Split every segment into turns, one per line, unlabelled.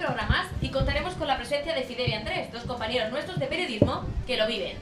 programas y contaremos con la presencia de Fidel y Andrés, dos compañeros nuestros de periodismo que lo viven.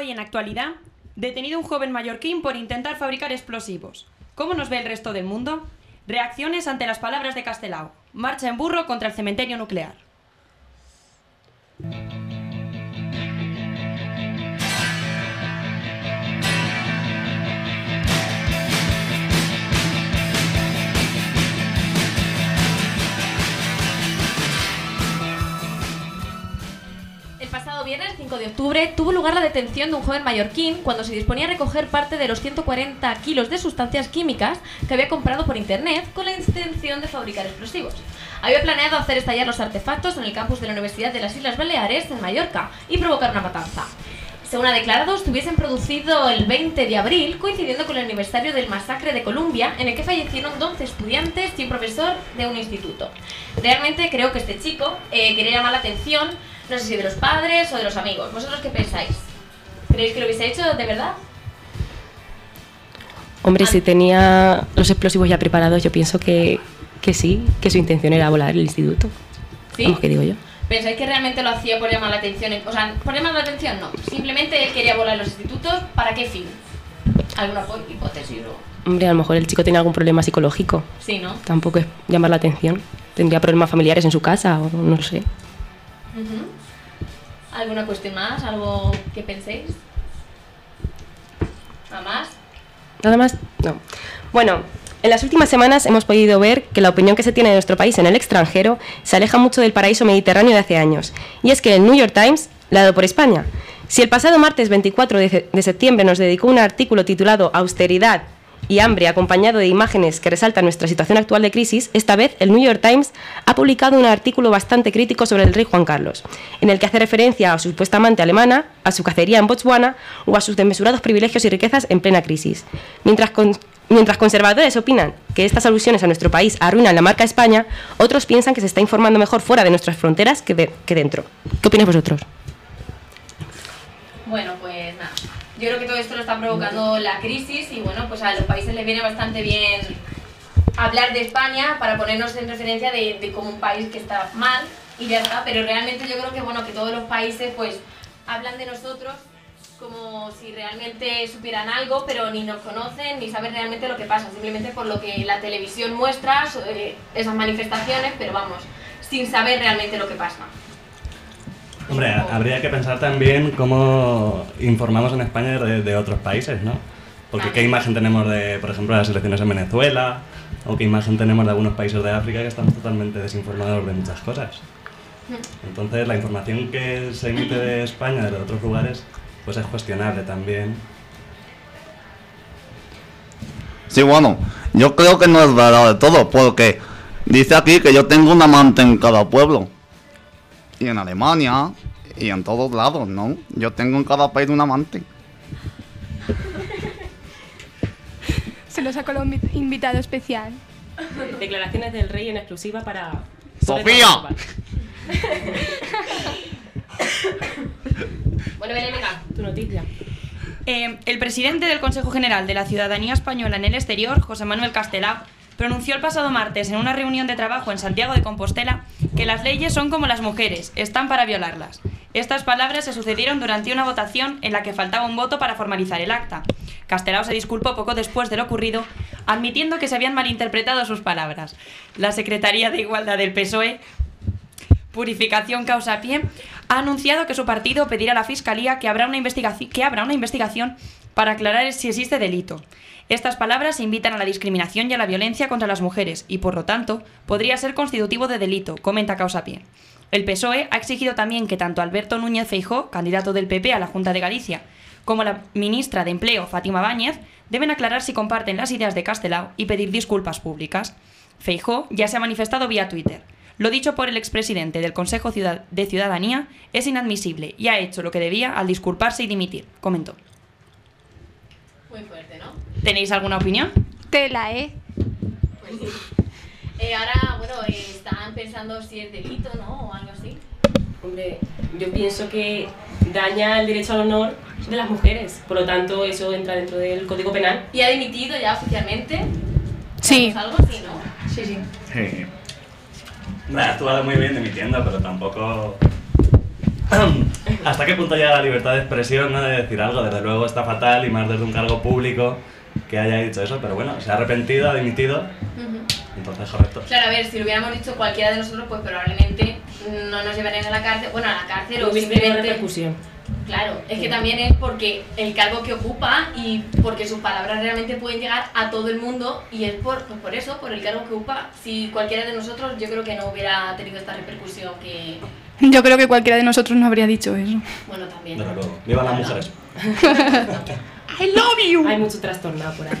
Y en actualidad, detenido un joven mallorquín por intentar fabricar explosivos. ¿Cómo nos ve el resto del mundo? Reacciones ante las palabras de Castelao. Marcha en burro contra el cementerio nuclear.
Viernes 5 de octubre tuvo lugar la detención de un joven mallorquín cuando se disponía a recoger parte de los 140 kilos de sustancias químicas que había comprado por internet con la intención de fabricar explosivos. Había planeado hacer estallar los artefactos en el campus de la Universidad de las Islas Baleares en Mallorca y provocar una matanza. Según ha declarado, estuviesen producido el 20 de abril, coincidiendo con el aniversario del masacre de Columbia, en el que fallecieron 12 estudiantes y un profesor de un instituto. Realmente creo que este chico eh, quería llamar la atención, no sé si de los padres o de los amigos. ¿Vosotros qué pensáis? ¿Creéis que lo hubiese hecho de verdad?
Hombre, si tenía los explosivos ya preparados, yo pienso que, que sí, que su intención era volar el instituto.
¿Sí?
Vamos, que digo yo.
¿Pensáis que realmente lo hacía por llamar la atención? O sea, por llamar la atención no. Simplemente él quería volar los institutos. ¿Para qué fin? ¿Alguna hipótesis o...?
Hombre, a lo mejor el chico tenía algún problema psicológico.
Sí, ¿no?
Tampoco es llamar la atención. Tendría problemas familiares en su casa o no sé.
Ujú. ¿Alguna cuestión más? ¿Algo que penséis? ¿Nada más?
Nada más, no. Bueno, en las últimas semanas hemos podido ver que la opinión que se tiene de nuestro país en el extranjero se aleja mucho del paraíso mediterráneo de hace años. Y es que el New York Times la dado por España. Si el pasado martes 24 de, se- de septiembre nos dedicó un artículo titulado Austeridad y hambre acompañado de imágenes que resaltan nuestra situación actual de crisis, esta vez el New York Times ha publicado un artículo bastante crítico sobre el rey Juan Carlos, en el que hace referencia a su supuesta amante alemana, a su cacería en Botswana o a sus desmesurados privilegios y riquezas en plena crisis. Mientras, mientras conservadores opinan que estas alusiones a nuestro país arruinan la marca España, otros piensan que se está informando mejor fuera de nuestras fronteras que, de- que dentro. ¿Qué opináis vosotros?
Bueno, pues nada. Yo creo que todo esto lo está provocando la crisis y bueno, pues a los países les viene bastante bien hablar de España para ponernos en referencia de, como un país que está mal y ya está. Pero realmente yo creo que bueno, que todos los países pues hablan de nosotros como si realmente supieran algo, pero ni nos conocen ni saben realmente lo que pasa, simplemente por lo que la televisión muestra eh, esas manifestaciones, pero vamos, sin saber realmente lo que pasa.
Hombre, habría que pensar también cómo informamos en España de, de otros países, ¿no? Porque qué imagen tenemos de, por ejemplo, las elecciones en Venezuela, o qué imagen tenemos de algunos países de África que están totalmente desinformados de muchas cosas. Entonces, la información que se emite de España, de otros lugares, pues es cuestionable también.
Sí, bueno, yo creo que no es verdad de todo, porque dice aquí que yo tengo un amante en cada pueblo. Y en Alemania, y en todos lados, ¿no? Yo tengo en cada país un amante.
Se lo sacó el invi- invitado especial.
Declaraciones del rey en exclusiva para...
¡Sofía!
Bueno, Belén, venga.
Tu noticia.
Eh, el presidente del Consejo General de la Ciudadanía Española en el exterior, José Manuel Castelao, pronunció el pasado martes en una reunión de trabajo en Santiago de Compostela que las leyes son como las mujeres, están para violarlas. Estas palabras se sucedieron durante una votación en la que faltaba un voto para formalizar el acta. Castelao se disculpó poco después de lo ocurrido, admitiendo que se habían malinterpretado sus palabras. La Secretaría de Igualdad del PSOE Purificación Causa Pie, ha anunciado que su partido pedirá a la Fiscalía que, habrá una que abra una investigación para aclarar si existe delito. Estas palabras invitan a la discriminación y a la violencia contra las mujeres y, por lo tanto, podría ser constitutivo de delito, comenta Causa Pie. El PSOE ha exigido también que tanto Alberto Núñez Feijó, candidato del PP a la Junta de Galicia, como la ministra de Empleo, Fátima Báñez, deben aclarar si comparten las ideas de Castelao y pedir disculpas públicas. Feijó ya se ha manifestado vía Twitter. Lo dicho por el expresidente del Consejo de Ciudadanía es inadmisible y ha hecho lo que debía al disculparse y dimitir, comentó.
Muy fuerte, ¿no?
¿Tenéis alguna opinión?
Tela, ¿eh?
Pues sí. Eh, ahora, bueno, eh, están pensando si es delito, ¿no? O algo así.
Hombre, yo pienso que daña el derecho al honor de las mujeres. Por lo tanto, eso entra dentro del Código Penal.
¿Y ha dimitido ya oficialmente?
Sí.
¿Sabemos algo? Sí, ¿no?
Sí, sí.
Sí. Hombre, ha actuado muy bien dimitiendo, pero tampoco... ¿Hasta qué punto llega la libertad de expresión, no? De decir algo, desde luego está fatal y más desde un cargo público que haya dicho eso, pero bueno, se ha arrepentido, ha dimitido, entonces correcto.
Claro, a ver, si lo hubiéramos dicho cualquiera de nosotros, pues probablemente no nos llevarían a la cárcel, bueno, a la cárcel o simplemente...
repercusión.
Claro, es que también es porque el cargo que ocupa y porque sus palabras realmente pueden llegar a todo el mundo y es por, pues por eso, por el cargo que ocupa. Si cualquiera de nosotros yo creo que no hubiera tenido esta repercusión que,
Yo creo que cualquiera de nosotros no habría dicho eso.
bueno, también.
Desde luego. Viva las mujeres.
Hay mucho trastornado por ahí.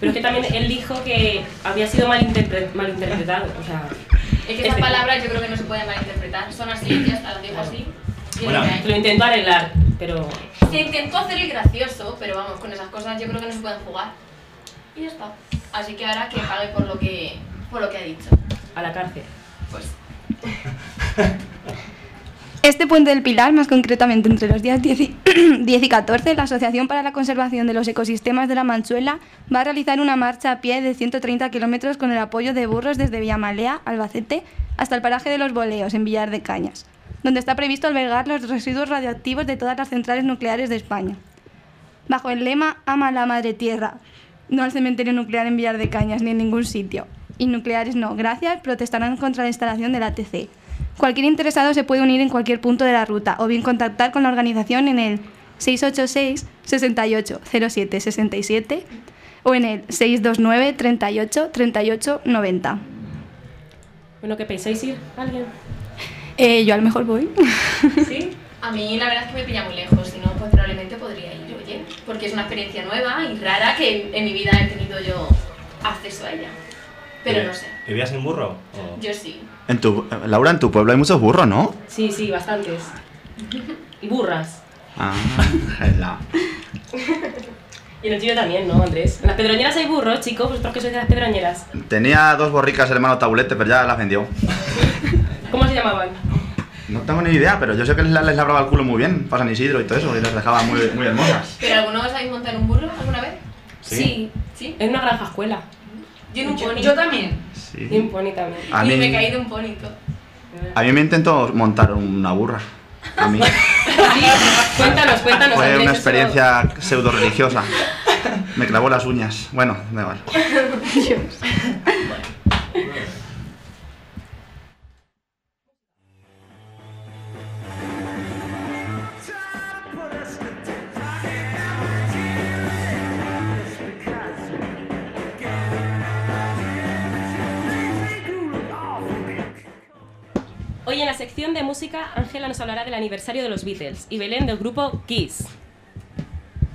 Pero es que también él dijo que había sido malinterpre- malinterpretado. O sea,
Es que esas palabras yo creo que no se pueden malinterpretar. Son así, ya está, lo digo así.
Bueno.
lo
intentó arreglar, pero
Se intentó hacer el gracioso, pero vamos, con esas cosas yo creo que no se pueden jugar. Y ya está. Así que ahora que pague por lo que, por lo que ha dicho.
a la cárcel.
Pues
Este puente del Pilar, más concretamente entre los días 10 y, 10 y 14, la Asociación para la Conservación de los Ecosistemas de la Manchuela va a realizar una marcha a pie de 130 kilómetros con el apoyo de burros desde Villamalea, Albacete, hasta el paraje de los Boleos, en Villar de Cañas, donde está previsto albergar los residuos radioactivos de todas las centrales nucleares de España. Bajo el lema Ama la Madre Tierra, no al cementerio nuclear en Villar de Cañas ni en ningún sitio. Y nucleares no, gracias, protestarán contra la instalación del ATC. Cualquier interesado se puede unir en cualquier punto de la ruta o bien contactar con la organización en el 686 68 07 67 o en el 629 38 38 90.
Bueno, ¿qué pensáis ir? ¿Alguien?
Eh, yo a lo mejor voy.
¿Sí?
a mí la verdad es que me pilla muy lejos, si no, pues probablemente podría ir, oye. Porque es una experiencia nueva y rara que en mi vida he tenido yo acceso a ella. Pero no sé,
¿Irías en burro? O-
yo sí.
En tu, Laura, en tu pueblo hay muchos burros, ¿no?
Sí, sí, bastantes. Y burras.
Ah, gela.
Y en el tuyo también, ¿no, Andrés? En las pedroñeras hay burros, chicos, vosotros que sois de las pedroñeras.
Tenía dos borricas el hermano Tabulete, pero ya las vendió.
¿Cómo se llamaban?
No tengo ni idea, pero yo sé que les, les labraba el culo muy bien, para San Isidro y todo eso, y las dejaba muy, muy hermosas.
¿Pero alguno os habéis montado en un burro alguna vez?
Sí.
¿Sí?
En una granja escuela.
Yo en un pony.
Yo también.
Y
Sí.
un pony también.
A
y me
mí,
caí de un ponito.
a mí me intentó montar una burra. A mí.
Sí, cuéntanos, cuéntanos.
Fue
Andrés,
una
eso-
experiencia pseudo religiosa. Me clavó las uñas. Bueno, da igual.
En la sección de música, Ángela nos hablará del aniversario de los Beatles y Belén del grupo Kiss.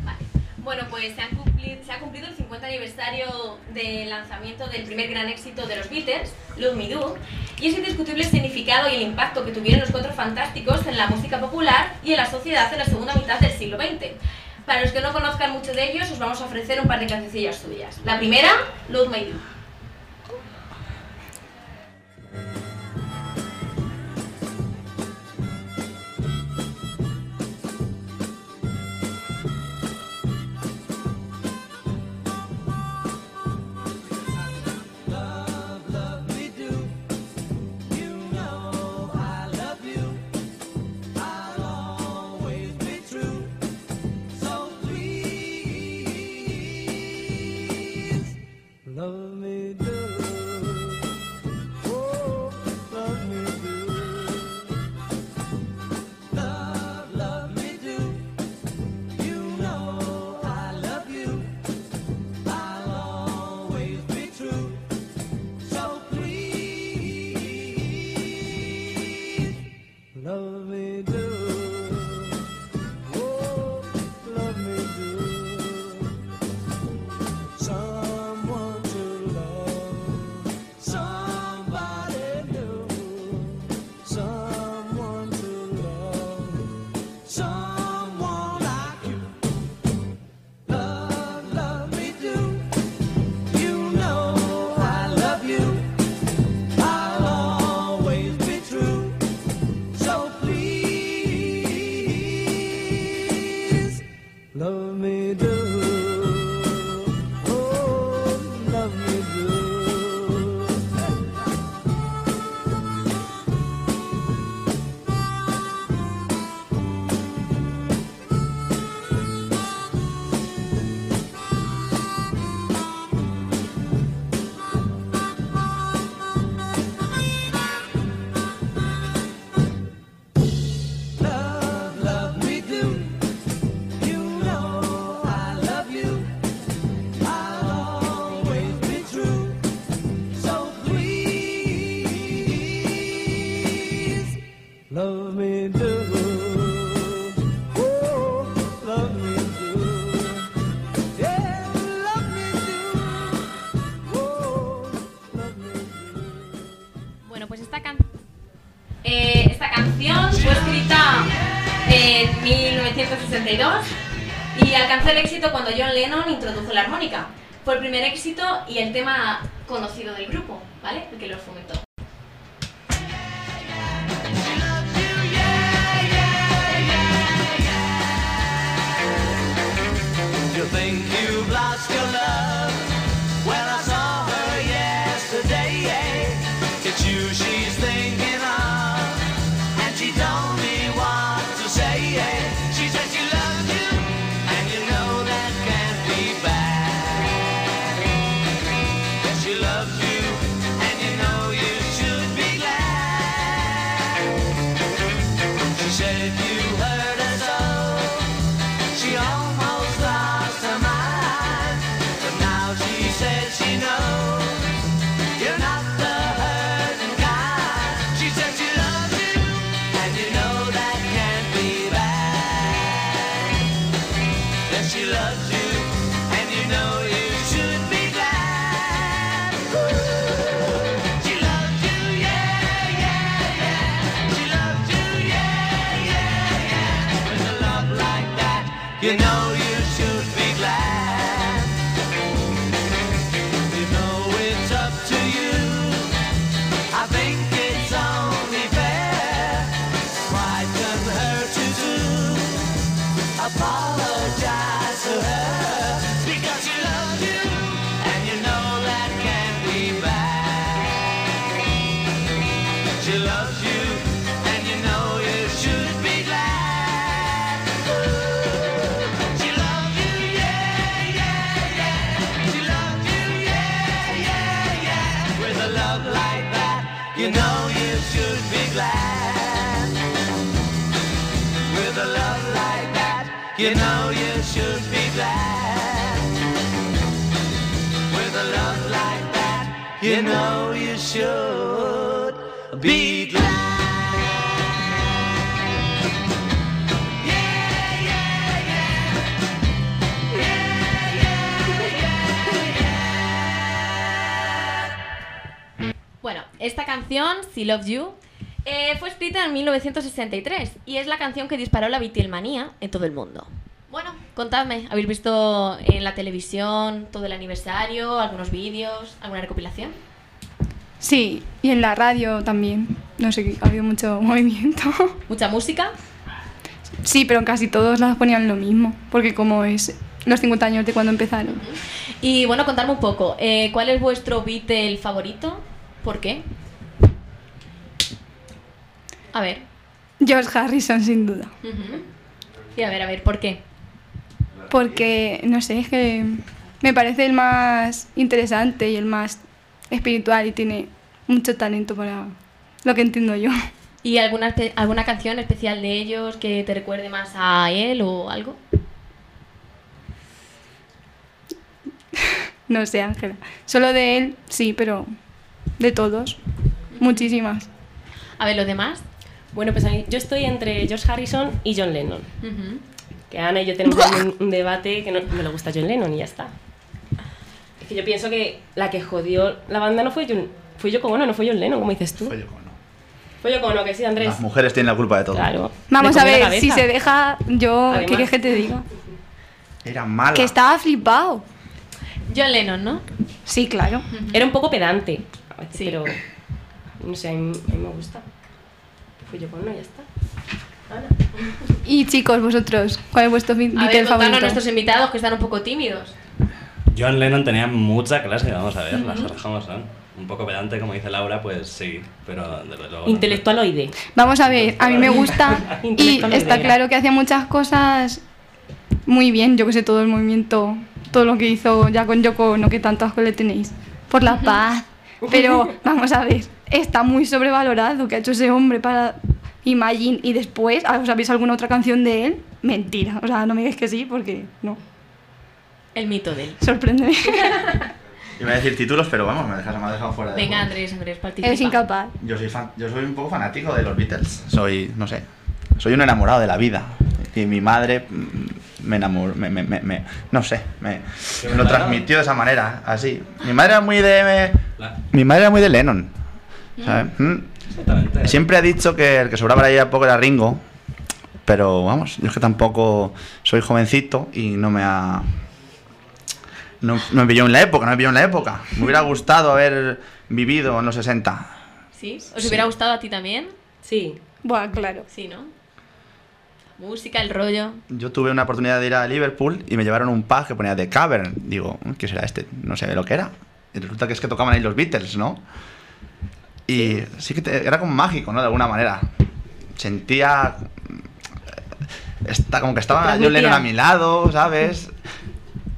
Vale. Bueno, pues se, han cumplido, se ha cumplido el 50 aniversario del lanzamiento del primer gran éxito de los Beatles, Love Me Do, y es indiscutible el significado y el impacto que tuvieron los cuatro fantásticos en la música popular y en la sociedad en la segunda mitad del siglo XX. Para los que no conozcan mucho de ellos, os vamos a ofrecer un par de cancioncillas suyas. La primera, Love Me Do. 1962 y alcanzó el éxito cuando John Lennon introdujo la armónica. Fue el primer éxito y el tema conocido del grupo, ¿vale? El que los fomentó.
Think
esta canción, She Loves You, eh, fue escrita en 1963 y es la canción que disparó la Beatlemanía en todo el mundo. Bueno, contadme, ¿habéis visto en la televisión todo el aniversario, algunos vídeos, alguna recopilación?
Sí, y en la radio también. No sé, ha habido mucho movimiento.
¿Mucha música?
Sí, pero casi todos las ponían lo mismo, porque como es los 50 años de cuando empezaron.
Y bueno, contadme un poco, eh, ¿cuál es vuestro Beatle favorito? ¿Por qué? A ver.
George Harrison, sin duda.
Y a ver, a ver, ¿por qué?
Porque, no sé, es que me parece el más interesante y el más espiritual y tiene mucho talento para lo que entiendo yo.
¿Y alguna, alguna canción especial de ellos que te recuerde más a él o algo?
No sé, Ángela. Solo de él, sí, pero de todos, muchísimas.
A ver, los demás.
Bueno, pues a mí- yo estoy entre George Harrison y John Lennon. Que Ana y yo tenemos un, un debate que no, no le gusta John Lennon y ya está. Es que yo pienso que la que jodió la banda no fue John, fue Yoko Ono, no fue John Lennon, como dices tú.
Fue yo, no.
Fue Yoko Ono, que sí, Andrés.
Las mujeres tienen la culpa de todo.
Claro.
Vamos a ver, si se deja, yo, ¿qué
Además.
quieres que te diga?
Era mala.
Que estaba flipado.
John Lennon, ¿no?
Sí, claro.
Era un poco pedante, a veces,
Sí.
pero no sé, a mí, a mí me gusta. Fue Yoko Ono, ya está. Ana.
Y chicos, vosotros, ¿cuál es vuestro Beatle
A
favorito?
nuestros invitados que están un poco tímidos.
John Lennon tenía mucha clase, vamos a ver, las cosas como son. Un poco pedante, como dice Laura, pues sí, pero desde luego.
Intelectualoide.
Vamos a ver, a mí me gusta y está claro que hacía muchas cosas muy bien. Yo que sé, todo el movimiento, todo lo que hizo ya con Yoko, no que tanto asco le tenéis, por la paz. Pero vamos a ver, está muy sobrevalorado que ha hecho ese hombre para Imagine y después, ¿os sabéis alguna otra canción de él? Mentira, o sea, no me digáis que sí porque no.
El mito de él.
Sorpréndeme.
Iba a decir títulos, pero vamos, me, dejas, me ha dejado fuera de
Venga. Andrés, Andrés, participa.
Eres incapaz.
Yo soy, fan- yo soy un poco fanático de los Beatles. Soy, no sé, soy un enamorado de la vida. Y mi madre me enamoró, me, me- me- me- no sé, me, lo transmitió de esa manera, así. Mi madre era muy de...
La-
Mi madre era muy de Lennon. ¿sabes? Mm.
Exactamente.
Siempre ha dicho que el que sobraba ahí a poco era Ringo. Pero vamos, yo es que tampoco soy jovencito y no me ha. No, no me pilló en la época, no me pilló en la época. Me hubiera gustado haber vivido en los 60.
¿Sí? ¿Os hubiera gustado a ti también?
Sí.
Buah, claro.
Sí, ¿no? Música, el rollo.
Yo tuve una oportunidad de ir a Liverpool y me llevaron un pub que ponía The Cavern. Digo, ¿qué será este? No sé lo que era. Y resulta que es que tocaban ahí los Beatles, ¿no? Y sí que te- era como mágico, ¿no? De alguna manera. Sentía. Está, como que estaba John. Lennon a mi lado, ¿sabes?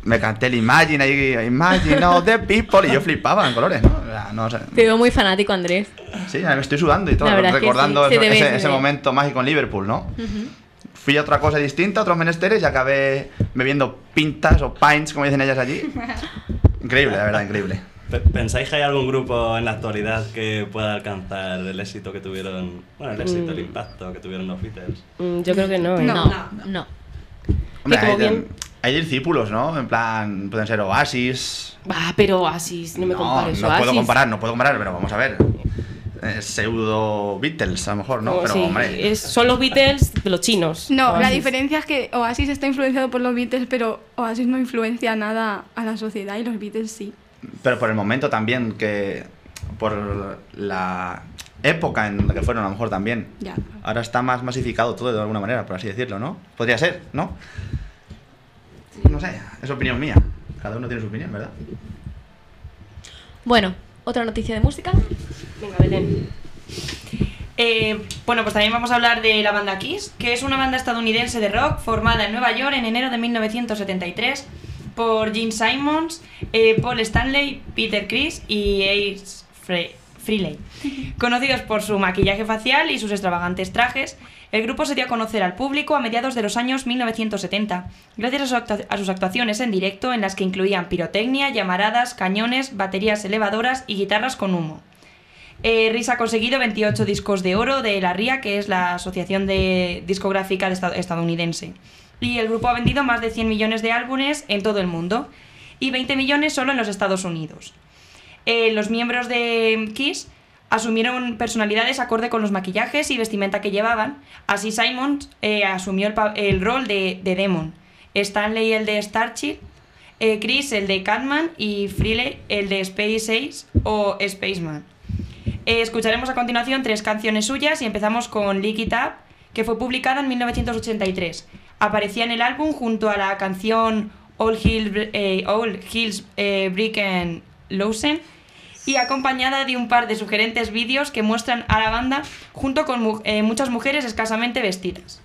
Me canté el Imagine ahí, Imagine all the people, y yo flipaba en colores, ¿no? O sea, no.
Te veo muy fanático, Andrés.
Sí, me estoy sudando y todo, recordando
sí,
ese, ese momento mágico en Liverpool, ¿no? Fui a otra cosa distinta, a otros menesteres y acabé bebiendo pintas o pints, como dicen ellas allí. Increíble, la verdad, increíble.
Pe- ¿Pensáis que hay algún grupo en la actualidad que pueda alcanzar el éxito que tuvieron, bueno, el éxito, el impacto que tuvieron los Beatles?
Mm, Yo creo que no. ¿eh?
No.
No, no.
Hombre,
como
hay,
bien-
hay discípulos, ¿no? En plan, pueden ser Oasis.
Ah, pero así, no me compares.
no puedo
Oasis.
comparar, no puedo comparar, pero vamos a ver. Eh, pseudo Beatles, a lo mejor, ¿no?
Oh,
pero,
sí,
hombre.
es- son los Beatles de los chinos.
No, la
Oasis.
diferencia es que Oasis está influenciado por los Beatles, pero Oasis no influencia nada a la sociedad y los Beatles sí.
Pero por el momento también, que. Por la época en la que fueron, a lo mejor también.
Ya.
Ahora está más masificado todo de alguna manera, por así decirlo, ¿no? Podría ser, ¿no? No sé, es opinión mía. Cada uno tiene su opinión, ¿verdad?
Bueno, otra noticia de música.
Venga, Belén.
Eh, bueno, pues también vamos a hablar de la banda Kiss, que es una banda estadounidense de rock formada en Nueva York en enero de 1973 por Gene Simons, eh, Paul Stanley, Peter Criss y Ace Fre- Frehley. Conocidos por su maquillaje facial y sus extravagantes trajes, el grupo se dio a conocer al público a mediados de los años 1970, gracias a, sus actuaciones en directo en las que incluían pirotecnia, llamaradas, cañones, baterías elevadoras y guitarras con humo. Eh, Riz ha conseguido 28 discos de oro de la RIA, que es la asociación discográfica de esta- estadounidense. Y el grupo ha vendido más de 100 millones de álbumes en todo el mundo y 20 millones solo en los Estados Unidos. Eh, los miembros de Kiss asumieron personalidades acorde con los maquillajes y vestimenta que llevaban. Así Simons eh, asumió el, el rol de, de Demon, Stanley el de Starchild, eh, Chris el de Catman y Frehley el de Space Ace o Spaceman. Eh, escucharemos a continuación tres canciones suyas y empezamos con Lick It Up, que fue publicada en 1983. Aparecía en el álbum junto a la canción All Hills, eh, All Hills eh, Brick and Lawson y acompañada de un par de sugerentes vídeos que muestran a la banda junto con eh, muchas mujeres escasamente vestidas.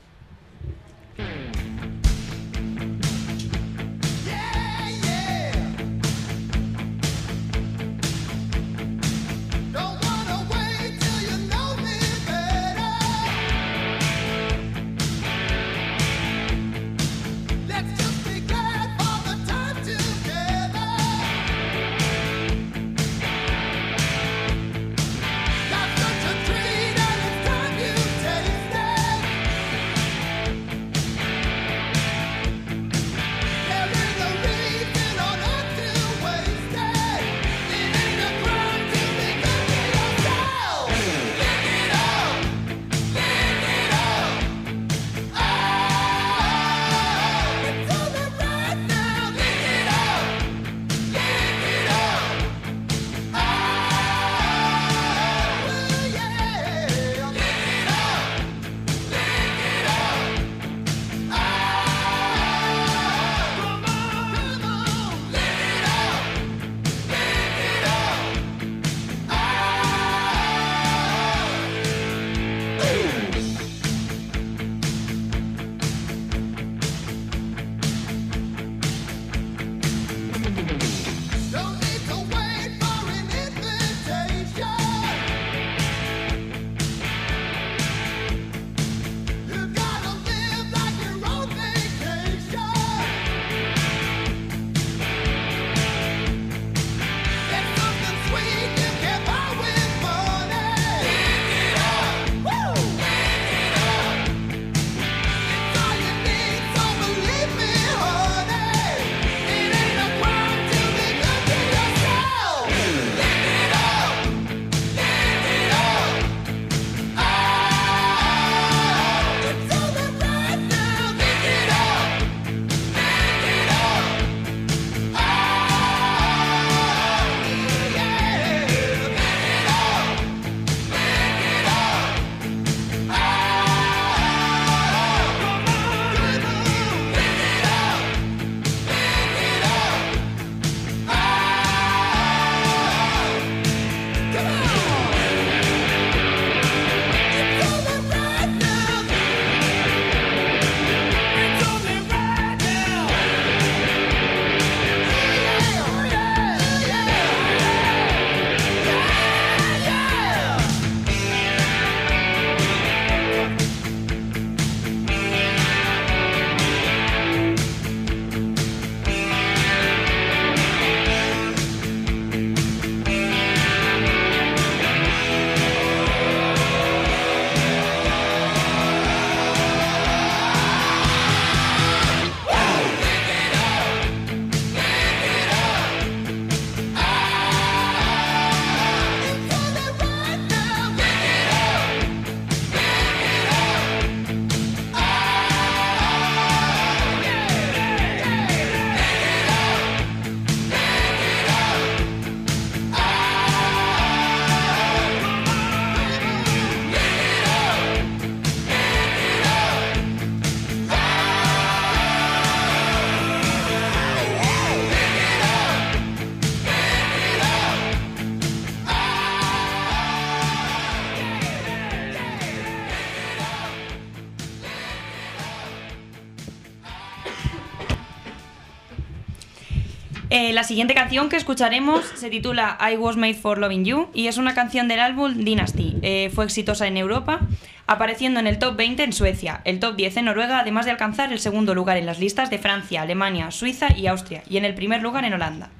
Eh, la siguiente canción que escucharemos se titula I Was Made for Loving You y es una canción del álbum Dynasty. Eh, fue exitosa en Europa, apareciendo en el top 20 en Suecia, el top 10 en Noruega, además de alcanzar el segundo lugar en las listas de Francia, Alemania, Suiza y Austria, y en el primer lugar en Holanda.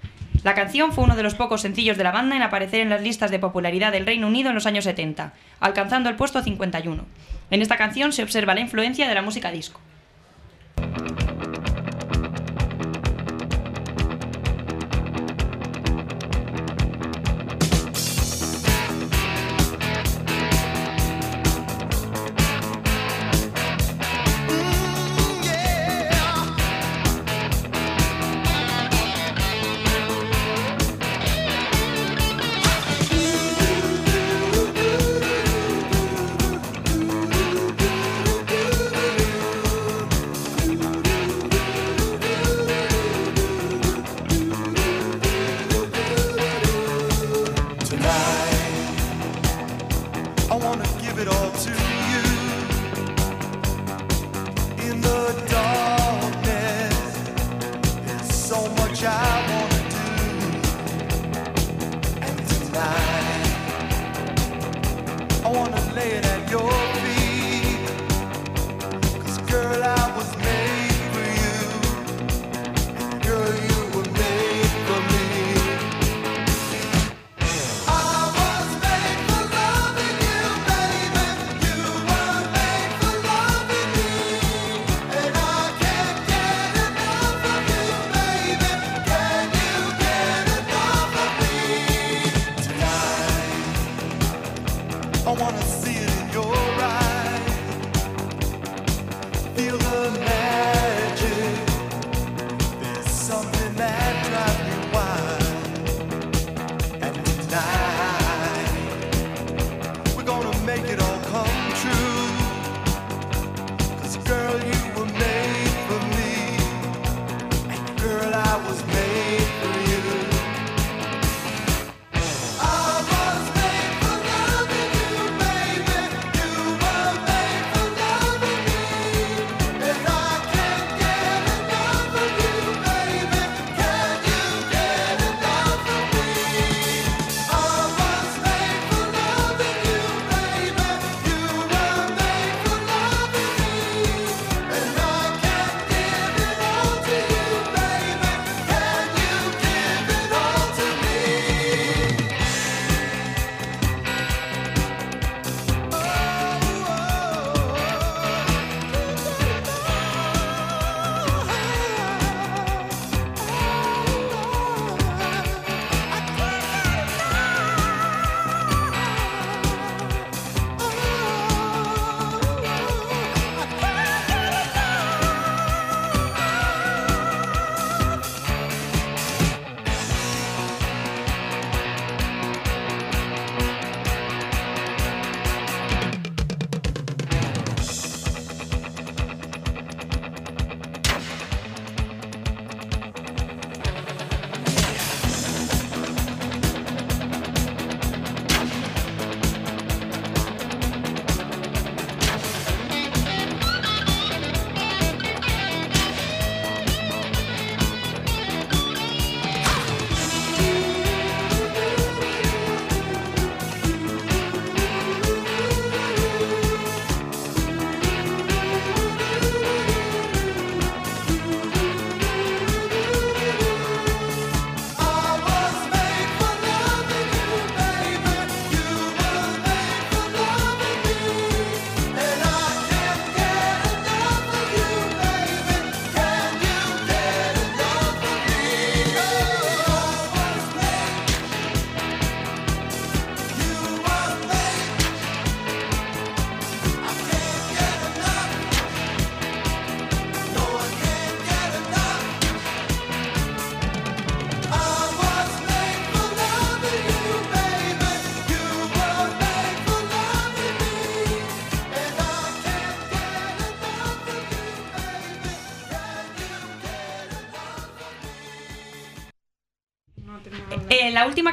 La canción fue uno de los pocos sencillos de la banda en aparecer en las listas de popularidad del Reino Unido en los años 70, alcanzando el puesto 51. En esta canción se observa la influencia de la música disco.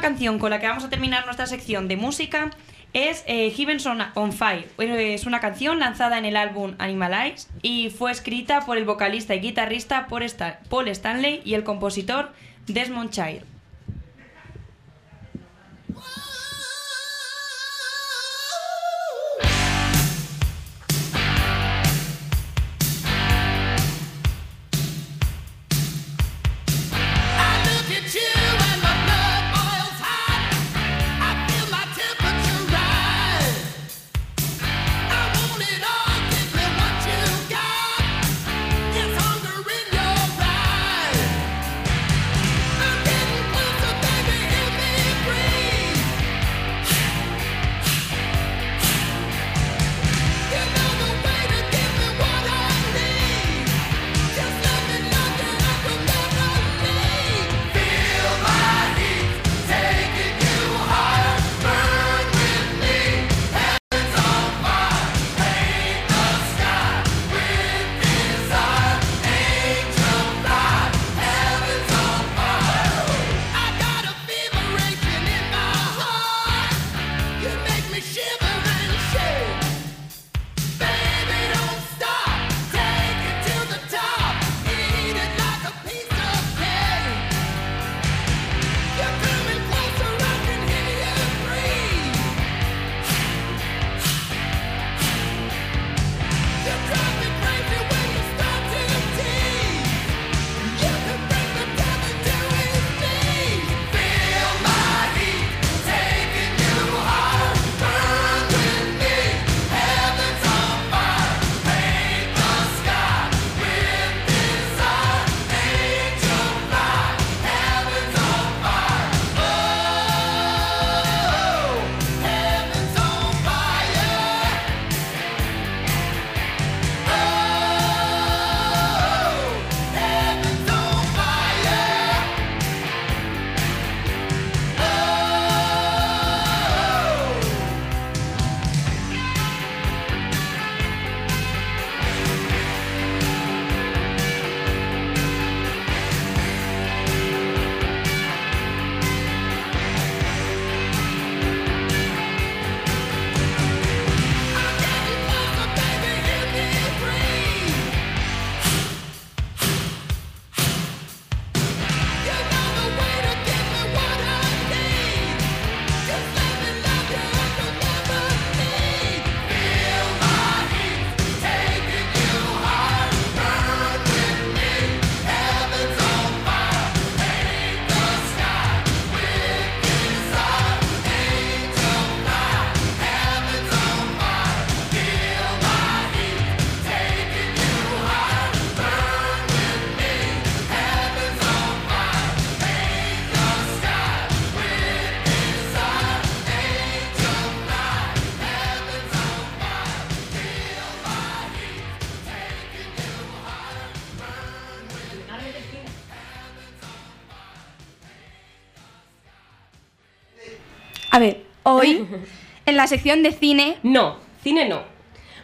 Canción con la que vamos a terminar nuestra sección de música es eh, on, Fire. Es una canción lanzada en el álbum Animalize y fue escrita por el vocalista y guitarrista Paul Sta- Paul Stanley y el compositor
Desmond Child.
Hoy, en la sección de cine,
No, cine no.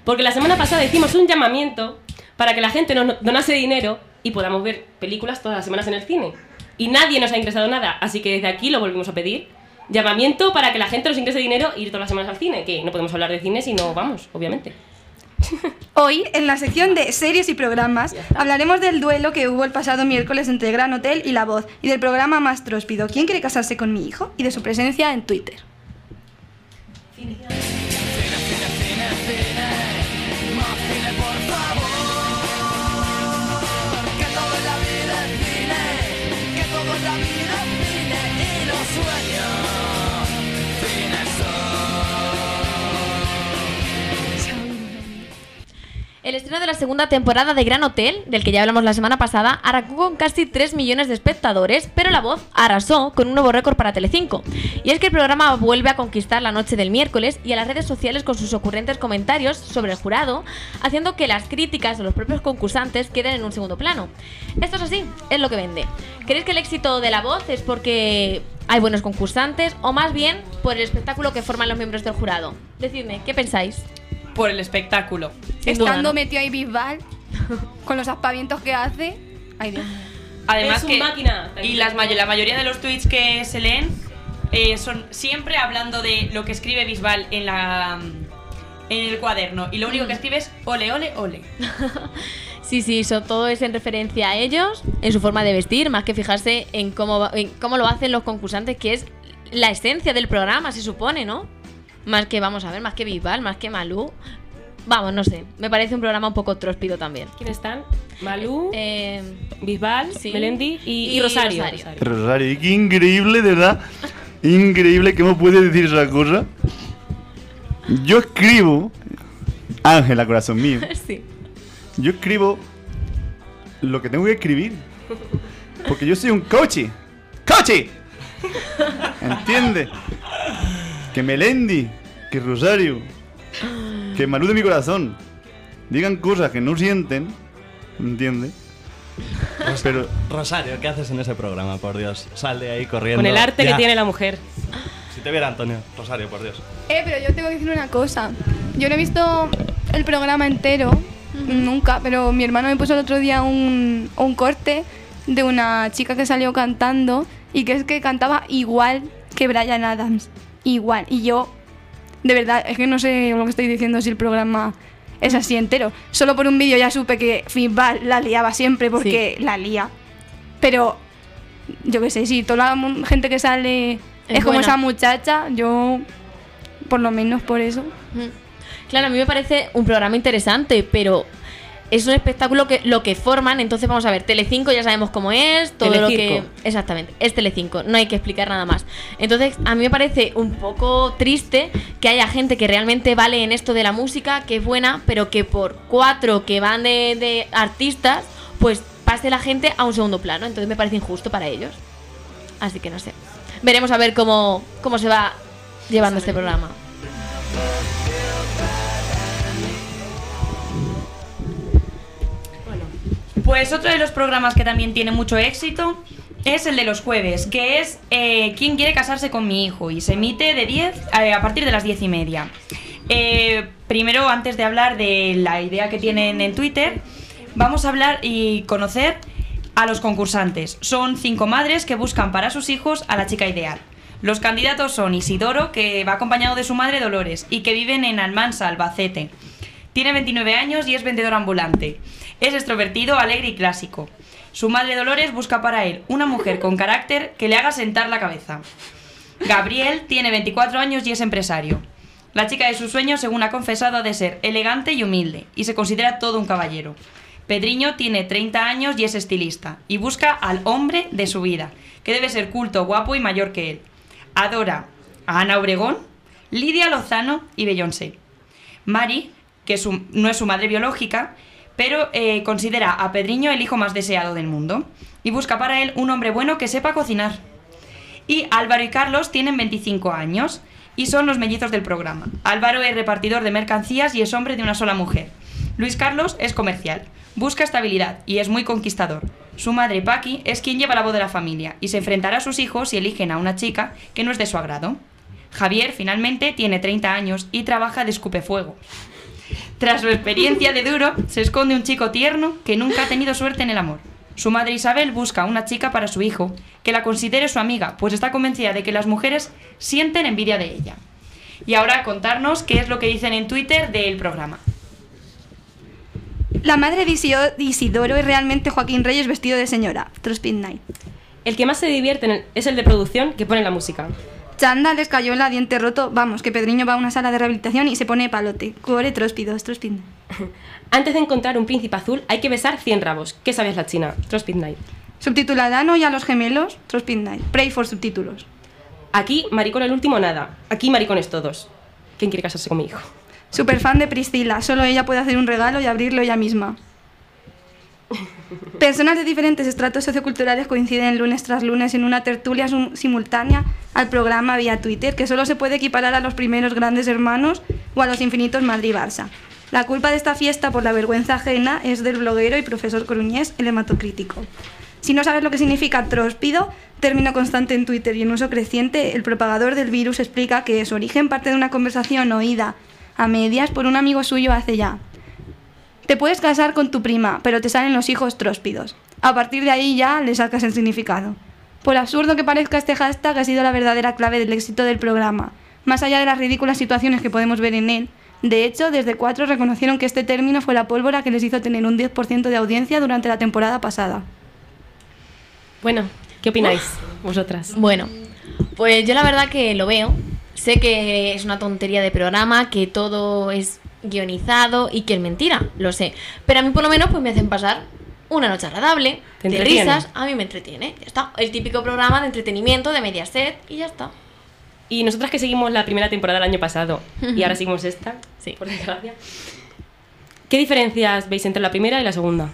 Porque la semana pasada hicimos un llamamiento para que la gente nos donase dinero y podamos ver películas todas las semanas en el cine. Y nadie nos ha ingresado nada, así que desde aquí lo volvimos a pedir. Llamamiento para que la gente nos ingrese dinero e ir todas las semanas al cine, que no podemos hablar de cine si no vamos, obviamente.
hoy, en la sección de series y programas, hablaremos del duelo que hubo el pasado miércoles entre Gran Hotel y La Voz, y del programa más tróspido, ¿Quién quiere casarse con mi hijo? y de su presencia en Twitter. Fina,
fina,
fina, fina. Más fina, por favor. Que toda la vida es fine. Que toda la vida es fine. Y los sueños.
El estreno de la segunda temporada de Gran Hotel, del que ya hablamos la semana pasada, arrancó con casi 3 millones de espectadores, pero la voz arrasó con un nuevo récord para Telecinco. Y es que el programa vuelve a conquistar la noche del miércoles y a las redes sociales con sus ocurrentes comentarios sobre el jurado, haciendo que las críticas de los propios concursantes queden en un segundo plano. Esto es así, es lo que vende. ¿Creéis que el éxito de la voz es porque hay buenos concursantes o más bien por el espectáculo que forman los miembros del jurado? Decidme, ¿qué pensáis?
Por el espectáculo.
Estando
¿no?
metido ahí Bisbal, con los aspavientos que hace. Ay, Dios mío.
Además
Es
que
máquina.
y las may- la mayoría de los tweets que se leen eh, son siempre hablando de lo que escribe Bisbal en la
en el cuaderno y lo único que escribe es ole, ole, ole.
Sí, sí, eso todo es en referencia a ellos, en su forma de vestir, más que fijarse en cómo, en cómo lo hacen los concursantes, que es la esencia del programa, se supone, ¿no? Más que, vamos a ver, más que Bisbal, más que Malú. Vamos, no sé, me parece un programa un poco tróspido también.
¿Quiénes están? Malú,
Eh,
Bisbal,
sí.
Melendi y,
Y
y Rosario.
Rosario.
Rosario, qué increíble, de verdad. Increíble, ¿cómo puede decir esa cosa? Yo escribo, Ángela, corazón mío,
sí.
yo escribo lo que tengo que escribir. Porque yo soy un coche. ¡Coche! ¿Entiendes? Que Melendi, que Rosario, que Malú de mi corazón digan cosas que no sienten, ¿entiendes? Pero
Rosario, ¿qué haces en ese programa? Por Dios, sal de ahí corriendo.
Con el arte
Ya.
que tiene la mujer.
Si te viera Antonio, Rosario, por Dios.
Eh, pero yo tengo que decir una cosa. Yo no he visto el programa entero, nunca, pero mi hermano me puso el otro día un, un corte de una chica que salió cantando y que es que cantaba igual que Brian Adams. Igual. Y yo, de verdad, es que no sé lo que estoy diciendo si el programa es así entero. Solo por un vídeo ya supe que Fitball la liaba siempre porque la lía. Pero yo qué sé, si toda la gente que sale es,
Es
como
buena.
esa muchacha, yo por lo menos por eso.
Claro, a mí me parece un programa interesante, pero es un espectáculo que lo que forman, entonces vamos a ver, Telecinco ya sabemos cómo es, todo lo que
Telecirco.
exactamente, es Telecinco, no hay que explicar nada más. Entonces, a mí me parece un poco triste que haya gente que realmente vale en esto de la música, que es buena, pero que por cuatro que van de, de artistas, pues pase la gente a un segundo plano, entonces me parece injusto para ellos. Así que no sé. Veremos a ver cómo, cómo se va llevando este programa.
Pues otro de los programas que también tiene mucho éxito es el de los jueves, que es eh, ¿Quién quiere casarse con mi hijo? Y se emite de 10 eh, a partir de las 10 y media. Eh, primero, antes de hablar de la idea que tienen en Twitter, vamos a hablar y conocer a los concursantes. Son cinco madres que buscan para sus hijos a la chica ideal. Los candidatos son Isidoro, que va acompañado de su madre Dolores y que viven en Almansa, Albacete. Tiene 29 años y es vendedor ambulante. Es extrovertido, alegre y clásico. Su madre Dolores busca para él una mujer con carácter que le haga sentar la cabeza. Gabriel tiene 24 años y es empresario. La chica de sus sueños, según ha confesado, ha de ser elegante y humilde, y se considera todo un caballero. Pedriño tiene 30 años y es estilista, y busca al hombre de su vida, que debe ser culto, guapo y mayor que él. Adora a Ana Obregón, Lidia Lozano y Beyoncé. Mari, que no es su madre biológica, pero eh, considera a Pedriño el hijo más deseado del mundo, y busca para él un hombre bueno que sepa cocinar. Y Álvaro y Carlos tienen 25 años y son los mellizos del programa. Álvaro es repartidor de mercancías y es hombre de una sola mujer. Luis Carlos es comercial, busca estabilidad y es muy conquistador. Su madre Paqui es quien lleva la voz de la familia y se enfrentará a sus hijos si eligen a una chica que no es de su agrado. Javier finalmente tiene 30 años y trabaja de escupefuego. Tras su experiencia de duro, se esconde un chico tierno que nunca ha tenido suerte en el amor. Su madre Isabel busca una chica para su hijo, que la considere su amiga, pues está convencida de que las mujeres sienten envidia de ella. Y ahora contarnos qué es lo que dicen en Twitter del programa.
La madre de Isidoro es realmente Joaquín Reyes vestido de señora. Trospin Night.
El que más se divierte es el de producción que pone la música.
Chanda les cayó la diente roto. Vamos, que Pedriño va a una sala de rehabilitación y se pone palote. Cuore tróspidos, Night.
Antes de encontrar un príncipe azul hay que besar 100 rabos. ¿Qué sabes la china? Trospid Night.
Subtituladano y a los gemelos, Trospin Night. Pray for subtítulos.
Aquí, maricón el último, nada. Aquí, maricones todos. ¿Quién quiere casarse con mi hijo?
Super fan de Priscila. Solo ella puede hacer un regalo y abrirlo ella misma. Personas de diferentes estratos socioculturales coinciden lunes tras lunes en una tertulia simultánea al programa vía Twitter, que solo se puede equiparar a los primeros grandes hermanos o a los infinitos Madrid y Barça. La culpa de esta fiesta por la vergüenza ajena es del bloguero y profesor coruñés, el hematocrítico. Si no sabes lo que significa tróspido, término constante en Twitter y en uso creciente, el propagador del virus explica que su origen parte de una conversación oída a medias por un amigo suyo hace ya. Te puedes casar con tu prima, pero te salen los hijos tróspidos. A partir de ahí ya le sacas el significado. Por absurdo que parezca este hashtag ha sido la verdadera clave del éxito del programa. Más allá de las ridículas situaciones que podemos ver en él, De hecho, desde Cuatro reconocieron que este término fue la pólvora que les hizo tener un 10% de audiencia durante la temporada pasada.
Bueno, ¿qué opináis vosotras?
Bueno, pues yo la verdad que lo veo. Sé que es una tontería de programa, que todo es guionizado y que es mentira, lo sé. Pero a mí por lo menos pues me hacen pasar una noche agradable,
Te
de
entretiene.
risas, a mí me entretiene. Ya está, el típico programa de entretenimiento de Mediaset y ya está.
Y nosotras que seguimos la primera temporada del año pasado y ahora seguimos esta,
Sí.
por desgracia. ¿Qué diferencias veis entre la primera y la segunda?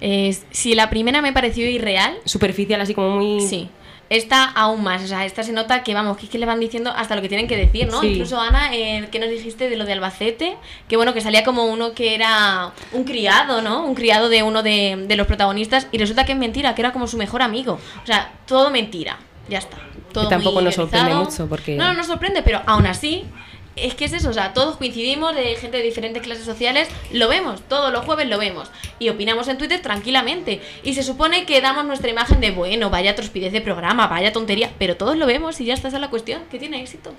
Es- si la primera me pareció irreal,
Superficial, así como muy...
Sí. Esta aún más, o sea, esta se nota que vamos, que es que le van diciendo hasta lo que tienen que decir, ¿no?
Sí.
Incluso Ana, eh, que nos dijiste de lo de Albacete? Que bueno, que salía como uno que era un criado, ¿no? Un criado de uno de, de los protagonistas y resulta que es mentira, que era como su mejor amigo. O sea, todo mentira, ya está. Todo
Que tampoco
muy
nos sorprende mucho, porque-
No, no nos sorprende, pero aún así... Es que es eso, o sea, todos coincidimos de gente de diferentes clases sociales, lo vemos, todos los jueves lo vemos y opinamos en Twitter tranquilamente. Y se supone que damos nuestra imagen de, bueno, vaya trospidez de programa, vaya tontería, pero todos lo vemos y ya está, esa es la cuestión, que tiene éxito.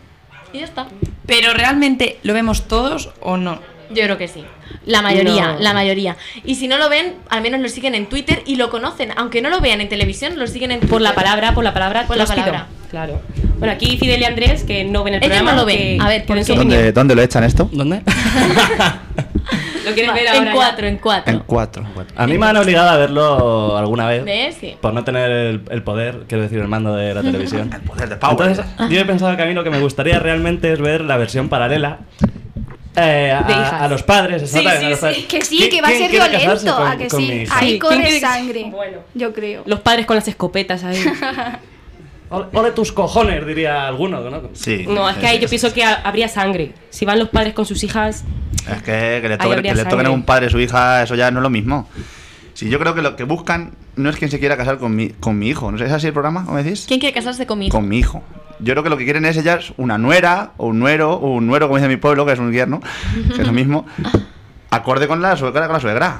Y ya está.
Pero realmente, ¿lo vemos todos o no?
Yo creo que sí. La mayoría,
No.
la mayoría. Y si no lo ven, al menos lo siguen en Twitter y lo conocen. Aunque no lo vean en televisión, lo siguen en
Por la
Twitter.
palabra, por la palabra,
Por la palabra.
Claro. Bueno, aquí Fidel y Andrés, que no ven el
Ellos
programa.
no lo ven.
que
A ver,
ponen
¿por
su
qué?
opinión.
¿Dónde, ¿Dónde lo echan esto?
¿Dónde?
Lo quieres ver
En
ahora ya.
cuatro, en cuatro.
En cuatro.
A mí me han obligado a verlo alguna vez.
¿Ves? Sí.
Por no tener el, el poder, quiero decir, el mando de la televisión.
El poder de Power.
Entonces, yo he pensado que a mí lo que me gustaría realmente es ver la versión paralela. eh, a,
De hijas.
a los padres,
Sí,
exactamente,
sí,
a los
sí.
padres.
Que sí,
¿Qui-
que va a
quién
ser
quiere casarse
violento,
con-
a que
con mi
sí.
hija?
Ahí
Sí,
corre
¿quién quiere-
sangre.
Bueno.
Yo creo.
Los padres con las escopetas ahí.
Ole, tus cojones, diría alguno, ¿no?
Sí.
No, es que ahí yo pienso que ha- habría sangre. Si van los padres con sus hijas,
Es que, que le
habría
que le toquen a un padre a su hija, eso ya no es lo mismo. Sí, yo creo que lo que buscan no es quien se quiera casar con mi, con mi hijo. ¿No es así el programa? ¿Cómo decís?
¿Quién quiere casarse conmigo?
Con mi hijo. Yo creo que lo que quieren es ellas una nuera o un nuero o un nuero, como dice mi pueblo, que es un yerno, que es lo mismo, acorde con la suegra con la suegra.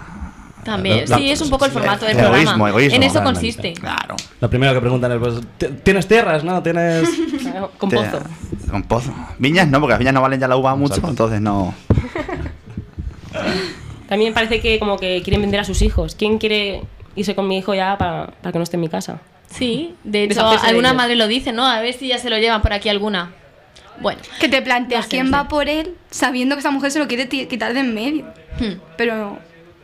También.
La-
Sí, es un poco el formato del
Egoísmo,
programa.
egoísmo,
en eso consiste.
Claro.
Lo primero que preguntan es, pues, "¿Ti- ¿tienes tierras, no? ¿Tienes...?
claro, con pozo.
Con pozo. Viñas no, porque las viñas no valen ya la uva mucho,
Exacto.
entonces no.
También parece que como que quieren vender a sus hijos. ¿Quién quiere irse con mi hijo ya para, para que no esté en mi casa?
Sí, de hecho,
Deshacerse de
alguna
ellos.
madre lo dice, ¿no? A ver si ya se lo llevan por aquí alguna. Bueno,
Que te planteas
No sé,
quién
no
va
sé.
por él sabiendo que esa mujer se lo quiere quitar de en medio.
hmm,
Pero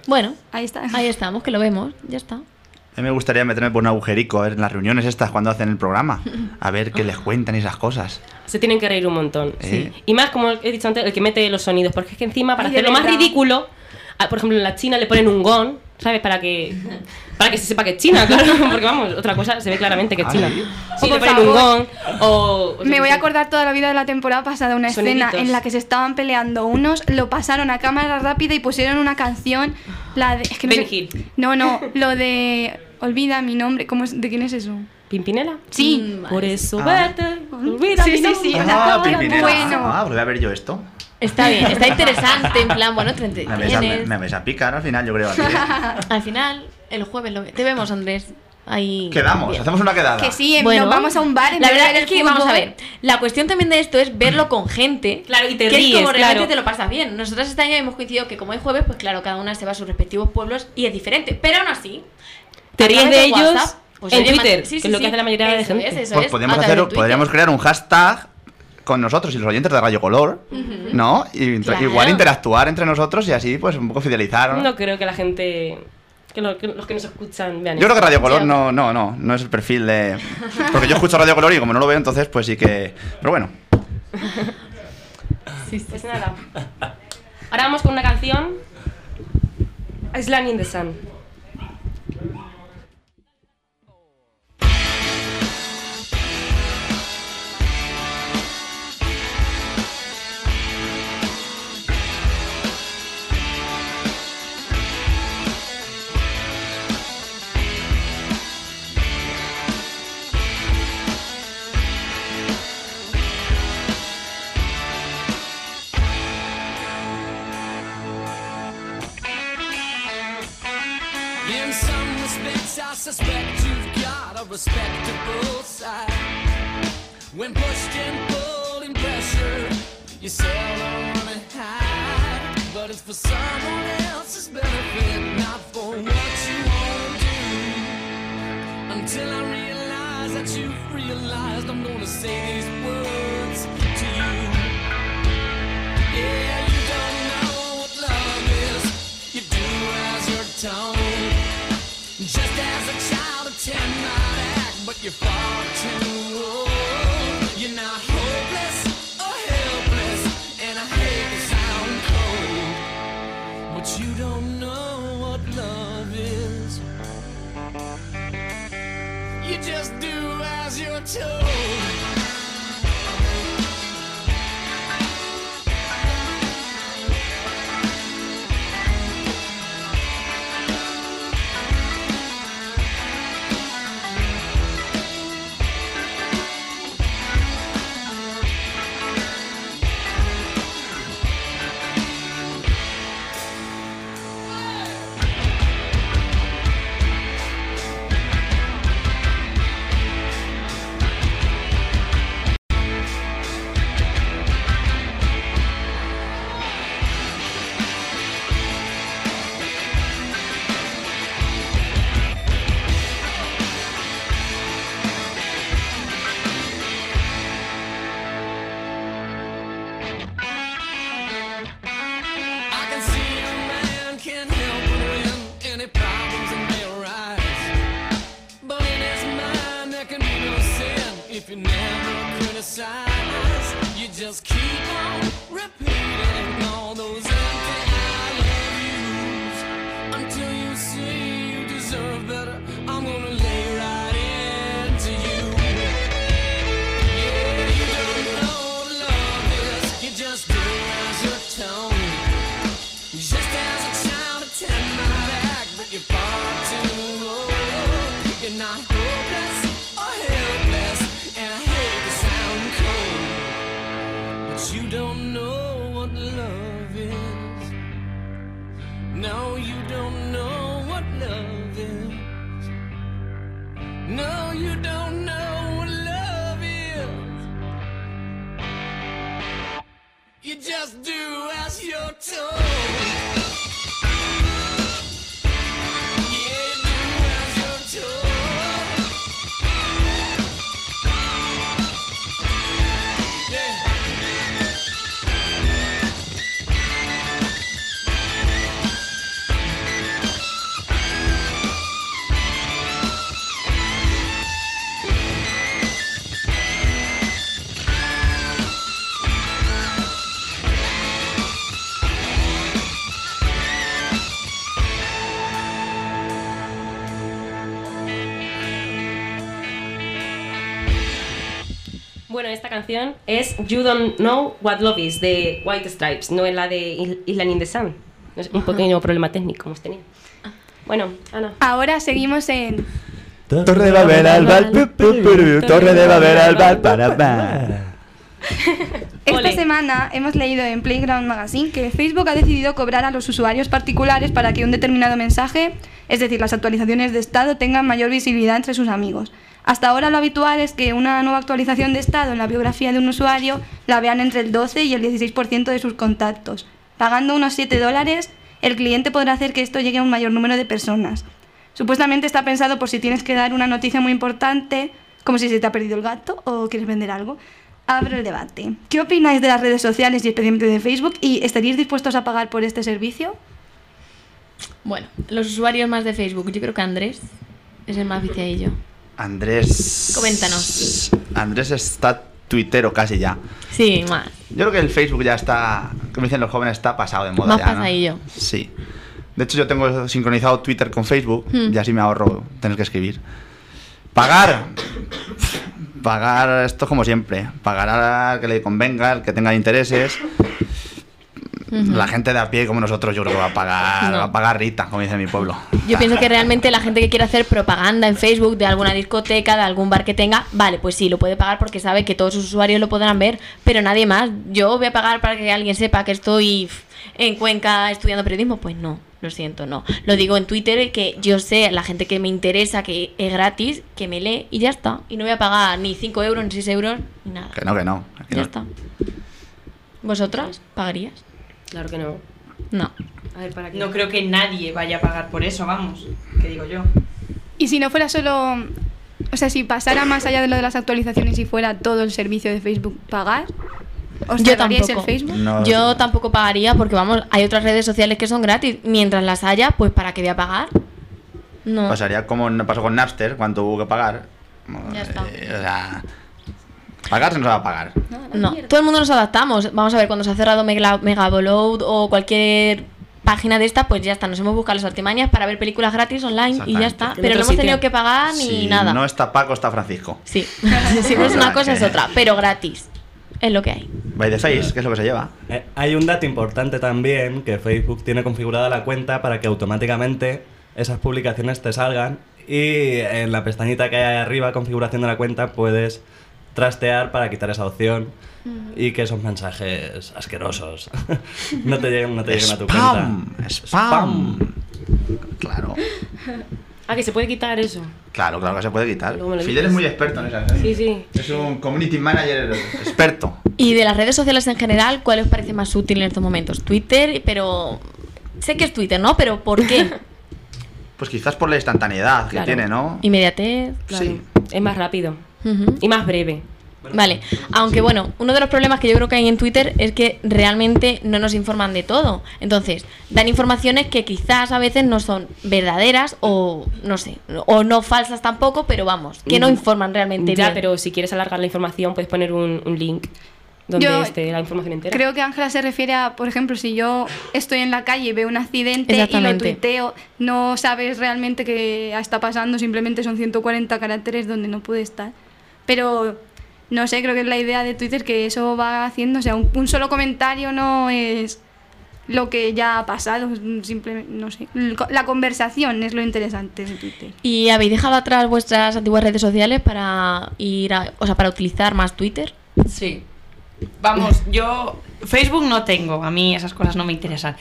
bueno,
ahí está.
ahí estamos, que lo vemos, ya está.
A mí me gustaría meterme por un agujerico, a ver, en las reuniones estas cuando hacen el programa, a ver qué les cuentan y esas cosas.
Se tienen que reír un montón.
Sí.
Y más, como he dicho antes, el que mete los sonidos. Porque es que encima, para
Ay,
hacerlo más ridículo, por ejemplo, en la China le ponen un gong, ¿sabes? Para que para que se sepa que es China, claro. Porque vamos, otra cosa se ve claramente que es China. Sí,
por
ponen un
favor.
gong o... o
Me voy a acordar toda la vida de la temporada pasada, una escena
Soniditos.
en la que se estaban peleando unos, lo pasaron a cámara rápida y pusieron una canción, la de... Es que no,
Benny
sé-
Hill.
no, no, lo de... Olvida mi nombre, ¿cómo es- ¿de quién es eso?
¿Pimpinela?
Sí.
Mm,
Por eso
Ah.
vete, olvida
Sí,
mi
sí,
nombre.
sí, o
Ah, Pimpinela.
bueno.
Ah, voy a ver yo esto.
Está bien, está interesante, en plan, bueno, te
Me vais, a,
entretienes.
me vais a picar al final, yo creo. que-
Al final, el jueves lo ve- Te vemos, Andrés. Ahí.
Quedamos,
Bien.
hacemos una quedada.
Que sí,
Bueno,
nos vamos a un bar en
La verdad
ver
es que, vamos a
fútbol.
ver, la cuestión también de esto es verlo con gente.
Claro, y te
que es
ríes,
como realmente
claro.
te lo pasas bien. Nosotros este año hemos coincidido que como hay jueves, pues claro, cada una se va a sus respectivos pueblos y es diferente. Pero aún así,
Te
a
ríes de ellos
WhatsApp, pues,
en Twitter,
man- sí,
que
sí,
es lo que
sí,
hace la mayoría de
eso
gente.
es, eso
Pues
es,
podríamos, hacer, podríamos crear un hashtag con nosotros y los oyentes de Radio Color, ¿no? Y
Claro.
igual interactuar entre nosotros y así, pues un poco fidelizar. ¿no?
No creo que la gente... Que, lo- que los que nos escuchan vean
Yo creo que. Radio Color
Sí,
no, no, no, no es el perfil de. Porque yo escucho Radio Color y como no lo veo, entonces pues sí que. Pero bueno,
Pues nada. Ahora vamos con una canción. Island in the Sun.
Respects, I suspect you've got a respectable side. When pushed and pulled and pressured, you seldom wanna hide. but it's for someone else's benefit, not for what you want to do. Until I realize that you've realized I'm gonna say these words to you. Yeah, you're far too old. You're not hopeless or helpless, and I hate to sound cold, but you don't know what love is. You just do as you're told.
Esta canción es You Don't Know What Love Is de White Stripes, no es la de Island in the Sun. Es un pequeño problema técnico hemos tenido. Bueno, Ana.
Ahora seguimos en
Torre de Babel al pu, Torre de Babel al para, para.
Esta
Ole.
semana hemos leído en Playground Magazine que Facebook ha decidido cobrar a los usuarios particulares para que un determinado mensaje, es decir, las actualizaciones de estado, tengan mayor visibilidad entre sus amigos. Hasta ahora lo habitual es que una nueva actualización de estado en la biografía de un usuario la vean entre el 12 y el 16% de sus contactos. Pagando unos 7 dólares, el cliente podrá hacer que esto llegue a un mayor número de personas. Supuestamente está pensado por si tienes que dar una noticia muy importante, como si se te ha perdido el gato o quieres vender algo. Abro el debate. ¿Qué opináis de las redes sociales y especialmente de Facebook? ¿Y estaríais dispuestos a pagar por este servicio?
Bueno, los usuarios más de Facebook, yo creo que Andrés es el más viciadillo.
Andrés.
Coméntanos.
Andrés está tuitero casi ya.
Sí, más.
Yo creo que el Facebook ya está, como dicen los jóvenes, está pasado de moda
Más
ya, ¿no?
pasadillo.
Sí. De hecho, yo tengo sincronizado Twitter con Facebook
Hmm.
y así me ahorro tener que escribir. Pagar. Pagar esto como siempre. Pagar al que le convenga, al que tenga intereses. La gente de a pie como nosotros yo creo que va a pagar,
No.
va a pagar Rita, como dice mi pueblo.
Yo pienso que realmente la gente que quiere hacer propaganda en Facebook de alguna discoteca, de algún bar que tenga, vale, pues sí, lo puede pagar porque sabe que todos sus usuarios lo podrán ver, pero nadie más. Yo voy a pagar para que alguien sepa que estoy en Cuenca estudiando periodismo, pues no, lo siento, no. Lo digo en Twitter que yo sé, la gente que me interesa, que es gratis, que me lee y ya está. Y no voy a pagar ni 5 euros, ni 6 euros, ni nada.
Que no, que no.
Ya
no.
está. ¿Vosotras pagarías?
Claro que no.
No.
A ver, ¿para qué?
No creo que nadie vaya a pagar por eso, vamos. ¿Qué digo yo?
Y si no fuera solo. O sea, si pasara más allá de lo de las actualizaciones y fuera todo el servicio de Facebook pagar, ¿os
Yo tampoco.
el Facebook?
No,
Yo tampoco pagaría porque, vamos, hay otras redes sociales que son gratis. Mientras las haya, pues ¿para qué voy a pagar? No.
Pasaría como no pasó con Napster cuando hubo que pagar.
Ya está.
Eh, o sea, pagar se nos va a pagar.
No, todo el mundo nos adaptamos. Vamos a ver, cuando se ha cerrado Mega, Megabload o cualquier página de esta, pues ya está, nos hemos buscado las artimañas para ver películas gratis online y ya está. Pero no hemos tenido que pagar ni
Si
nada.
no está Paco, está Francisco.
Sí, si no es una cosa es otra, pero gratis. Es lo que hay.
By the face, que es lo que se lleva.
Eh, hay un dato importante también, que Facebook tiene configurada la cuenta para que automáticamente esas publicaciones te salgan y en la pestañita que hay ahí arriba, configuración de la cuenta, puedes trastear para quitar esa opción y que esos mensajes asquerosos no te lleguen, no te lleguen a tu
Spam,
cuenta.
spam. Claro,
Ah, que se puede quitar eso.
claro, claro que se puede quitar. Fidel es muy experto en esas. ¿eh?
Sí, sí.
Es un community manager experto.
Y de las redes sociales en general, ¿cuál os parece más útil en estos momentos? Twitter, pero... Sé que es Twitter, ¿no? Pero ¿por qué?
Pues quizás por la instantaneidad que
Claro.
tiene, ¿no?
Inmediatez.
Claro.
Sí.
Es más rápido. Y más breve.
Vale, aunque bueno, uno de los problemas que yo creo que hay en Twitter es que realmente no nos informan de todo. Entonces, dan informaciones que quizás a veces no son verdaderas o no sé, o no falsas tampoco, pero vamos, que no informan realmente
Ya,
bien.
pero si quieres alargar la información, puedes poner un, un link donde
Yo
esté la información entera.
Creo que Ángela se refiere a, por ejemplo, si yo estoy en la calle y veo un accidente y lo tuiteo, no sabes realmente qué está pasando, simplemente son 140 caracteres donde no puede estar. Pero no sé, creo que es la idea de Twitter que eso va haciendo, o sea, un, un solo comentario no es lo que ya ha pasado, simplemente, no sé. La conversación es lo interesante de Twitter.
¿Y habéis dejado atrás vuestras antiguas redes sociales para ir a, o sea, para utilizar más Twitter?
Sí. Vamos, yo Facebook no tengo, a mí esas cosas no me interesan.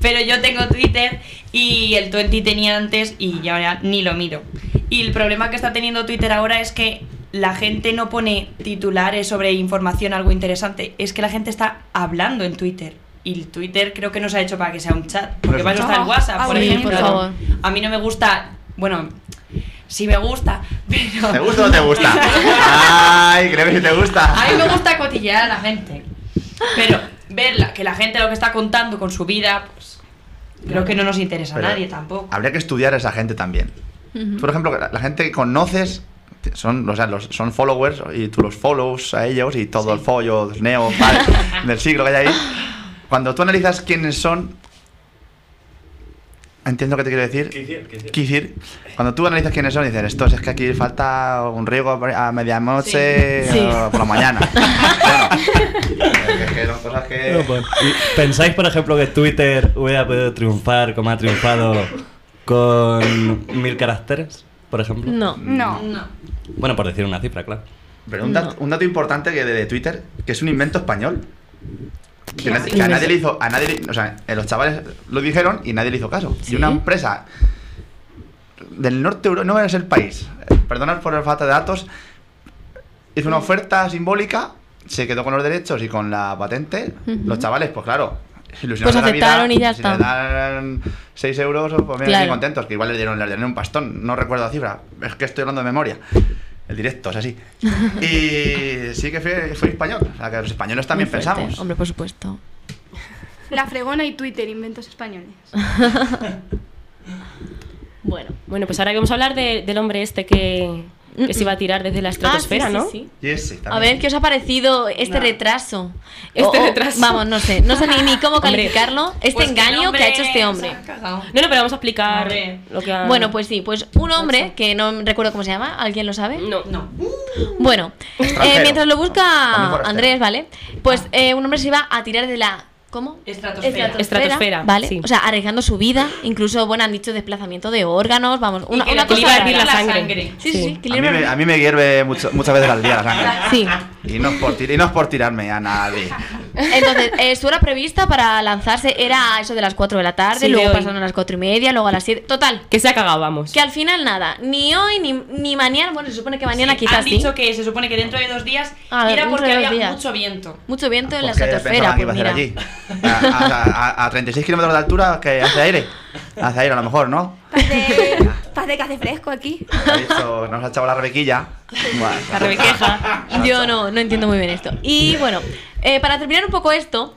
Pero yo tengo Twitter y el 20 tenía antes y ya ahora ni lo miro. Y el problema que está teniendo Twitter ahora es que la gente no pone titulares sobre información algo interesante, es que la gente está hablando en Twitter. Y el Twitter creo que no se ha hecho para que sea un chat, porque para eso está el WhatsApp, por ejemplo.
Por favor.
A mí no me gusta, bueno, sí me gusta, pero...
¿Te gusta o no te gusta? Ay, creo que sí te gusta.
A mí me gusta cotillear a la gente. Pero verla, que la gente lo que está contando con su vida, pues creo que no nos interesa
Pero
a nadie tampoco.
Habría que estudiar a esa gente también. Por ejemplo, la gente que conoces son, o sea, los, son followers y tú los follows a ellos y todo el follo neo vale, del siglo que hay ahí. Cuando tú analizas quiénes son, entiendo qué te quiero decir.
Quisier.
Quisir, cuando tú analizas quiénes son, dices, estos es que aquí falta un riego a medianoche
Sí.
o por la mañana. bueno, es que son cosas que...
No, pues, ¿y ¿Pensáis, por ejemplo, que Twitter hubiera podido triunfar como ha triunfado con mil caracteres, por ejemplo?
No.
No.
Bueno, por decir una cifra, claro.
Pero un, dat- un dato importante que de, de Twitter, que es un invento español. Que, na-
Sí.
que a nadie le hizo, a nadie le- o sea, eh, los chavales lo dijeron y nadie le hizo caso.
Sí.
Y una empresa del norte Euro- no es el país, eh, perdonad por la falta de datos, hizo una oferta simbólica, se quedó con los derechos y con la patente. Los chavales, pues claro, ilusionados
Pues
de la
aceptaron
vida,
y ya
si
está.
le dan 6 euros, pues mira,
Claro.
contentos, que igual le dieron, le dieron un pastón, no recuerdo la cifra, es que estoy hablando de memoria. El directo es así. Y sí que fue, fue español. O sea, que los españoles también
fuerte.
pensamos.
Hombre, por supuesto.
La fregona y Twitter, inventos españoles.
Bueno.
Bueno, pues ahora vamos a hablar de- del hombre este que, que se iba a tirar desde la estratosfera,
Ah, sí, sí,
¿no?
sí.
También.
A ver, ¿qué os ha parecido este retraso?
Este
O- o-
retraso.
Vamos, no sé, no sé ni, ni cómo
Hombre,
calificarlo. Este
Pues
engaño que
hombre
ha hecho este hombre.
No, no, pero vamos a explicar
Hombre.
lo que ha...
Bueno, pues sí, pues un hombre, que no recuerdo cómo se llama, ¿alguien lo sabe?
No,
No.
Bueno, eh, mientras lo busca. Andrés, ¿vale? Pues eh, un hombre se iba a tirar de la... ¿Cómo?
Estratosfera.
Estratosfera,
¿vale?
sí.
O sea, arriesgando su vida, incluso, bueno, han dicho desplazamiento de órganos, vamos, una,
que
una
le
cosa
iba a hervir la
la
sangre.
sangre.
Sí, sí, sí,
Sí.
que
A mí, me, a mí me hierve mucho- muchas veces al día la sangre.
Sí.
Y no es por, tir- y no es por tirarme a nadie.
Entonces, eh, su hora prevista para lanzarse era eso de las 4 de la tarde,
Sí,
luego pasaron a las 4 y media, luego a las 7. Total.
Que se ha cagado, vamos.
Que al final nada, ni hoy ni, ni mañana, bueno, se supone que mañana quizás
Han
sí.
dicho que se supone que dentro de dos días
Ah,
era porque había
días.
mucho viento.
Mucho viento en la estratosfera, pues
iba a
mira.
hacer allí. A, a- a- a 36 kilómetros de altura que hace aire. Hace aire a lo mejor, ¿no?
Que hace fresco aquí.
Ha dicho, nos ha echado la rebequilla. Bueno,
La rebequeja.
Yo no, no entiendo muy bien esto. Y bueno, eh, para terminar un poco esto,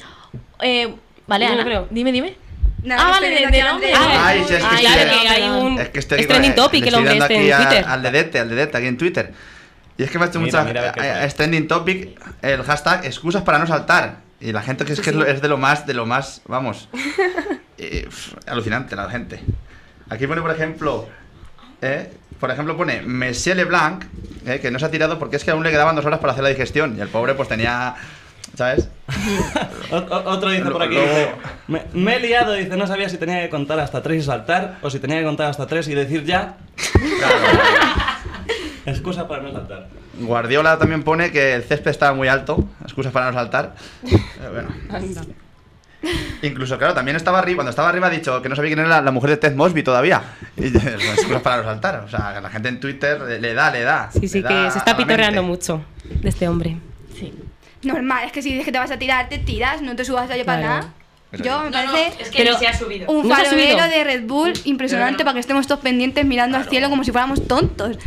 eh, vale, Ana,
creo.
dime, dime.
Nada,
ah, vale, de,
a Andrés.
Ay, sí, es que
Ay,
estoy-
perdón,
que hay un-
Es que estoy
Es trending topic
le
el hombre este
aquí
en
a-
Twitter.
al dedete, al dedete aquí en Twitter. Y es que me ha hecho
Mira,
mucha.
mira
eh, es trending topic el hashtag excusas para no saltar. Y la gente que es que es, lo- es de lo más, de lo más, vamos. eh, pf, alucinante la gente. Aquí pone, por ejemplo. Eh, por ejemplo, pone Monsieur Leblanc, eh, que no se ha tirado porque es que aún le quedaban dos horas para hacer la digestión. Y el pobre, pues tenía. ¿Sabes?
Otro dice por aquí, dice, me, me he liado, dice, no sabía si tenía que contar hasta tres y saltar, o si tenía que contar hasta tres y decir ya. Excusa para no saltar.
Guardiola también pone que el césped estaba muy alto, excusas para no saltar. Bueno. Incluso, claro, también estaba arriba, cuando estaba arriba ha dicho que no sabía quién era la, la mujer de Ted Mosby todavía. Y excusas para no saltar. O sea, la gente en Twitter le, le da, le da.
Sí, sí, que se está pitorreando mucho de este hombre.
Sí.
Normal, es que si dices que te vas a tirar, te tiras, no te subas allá para
Claro.
nada.
Pero
Yo me
No, no,
parece
es que se ha subido.
un
¿No
farolero de Red Bull impresionante para que estemos todos pendientes mirando al cielo como si fuéramos tontos.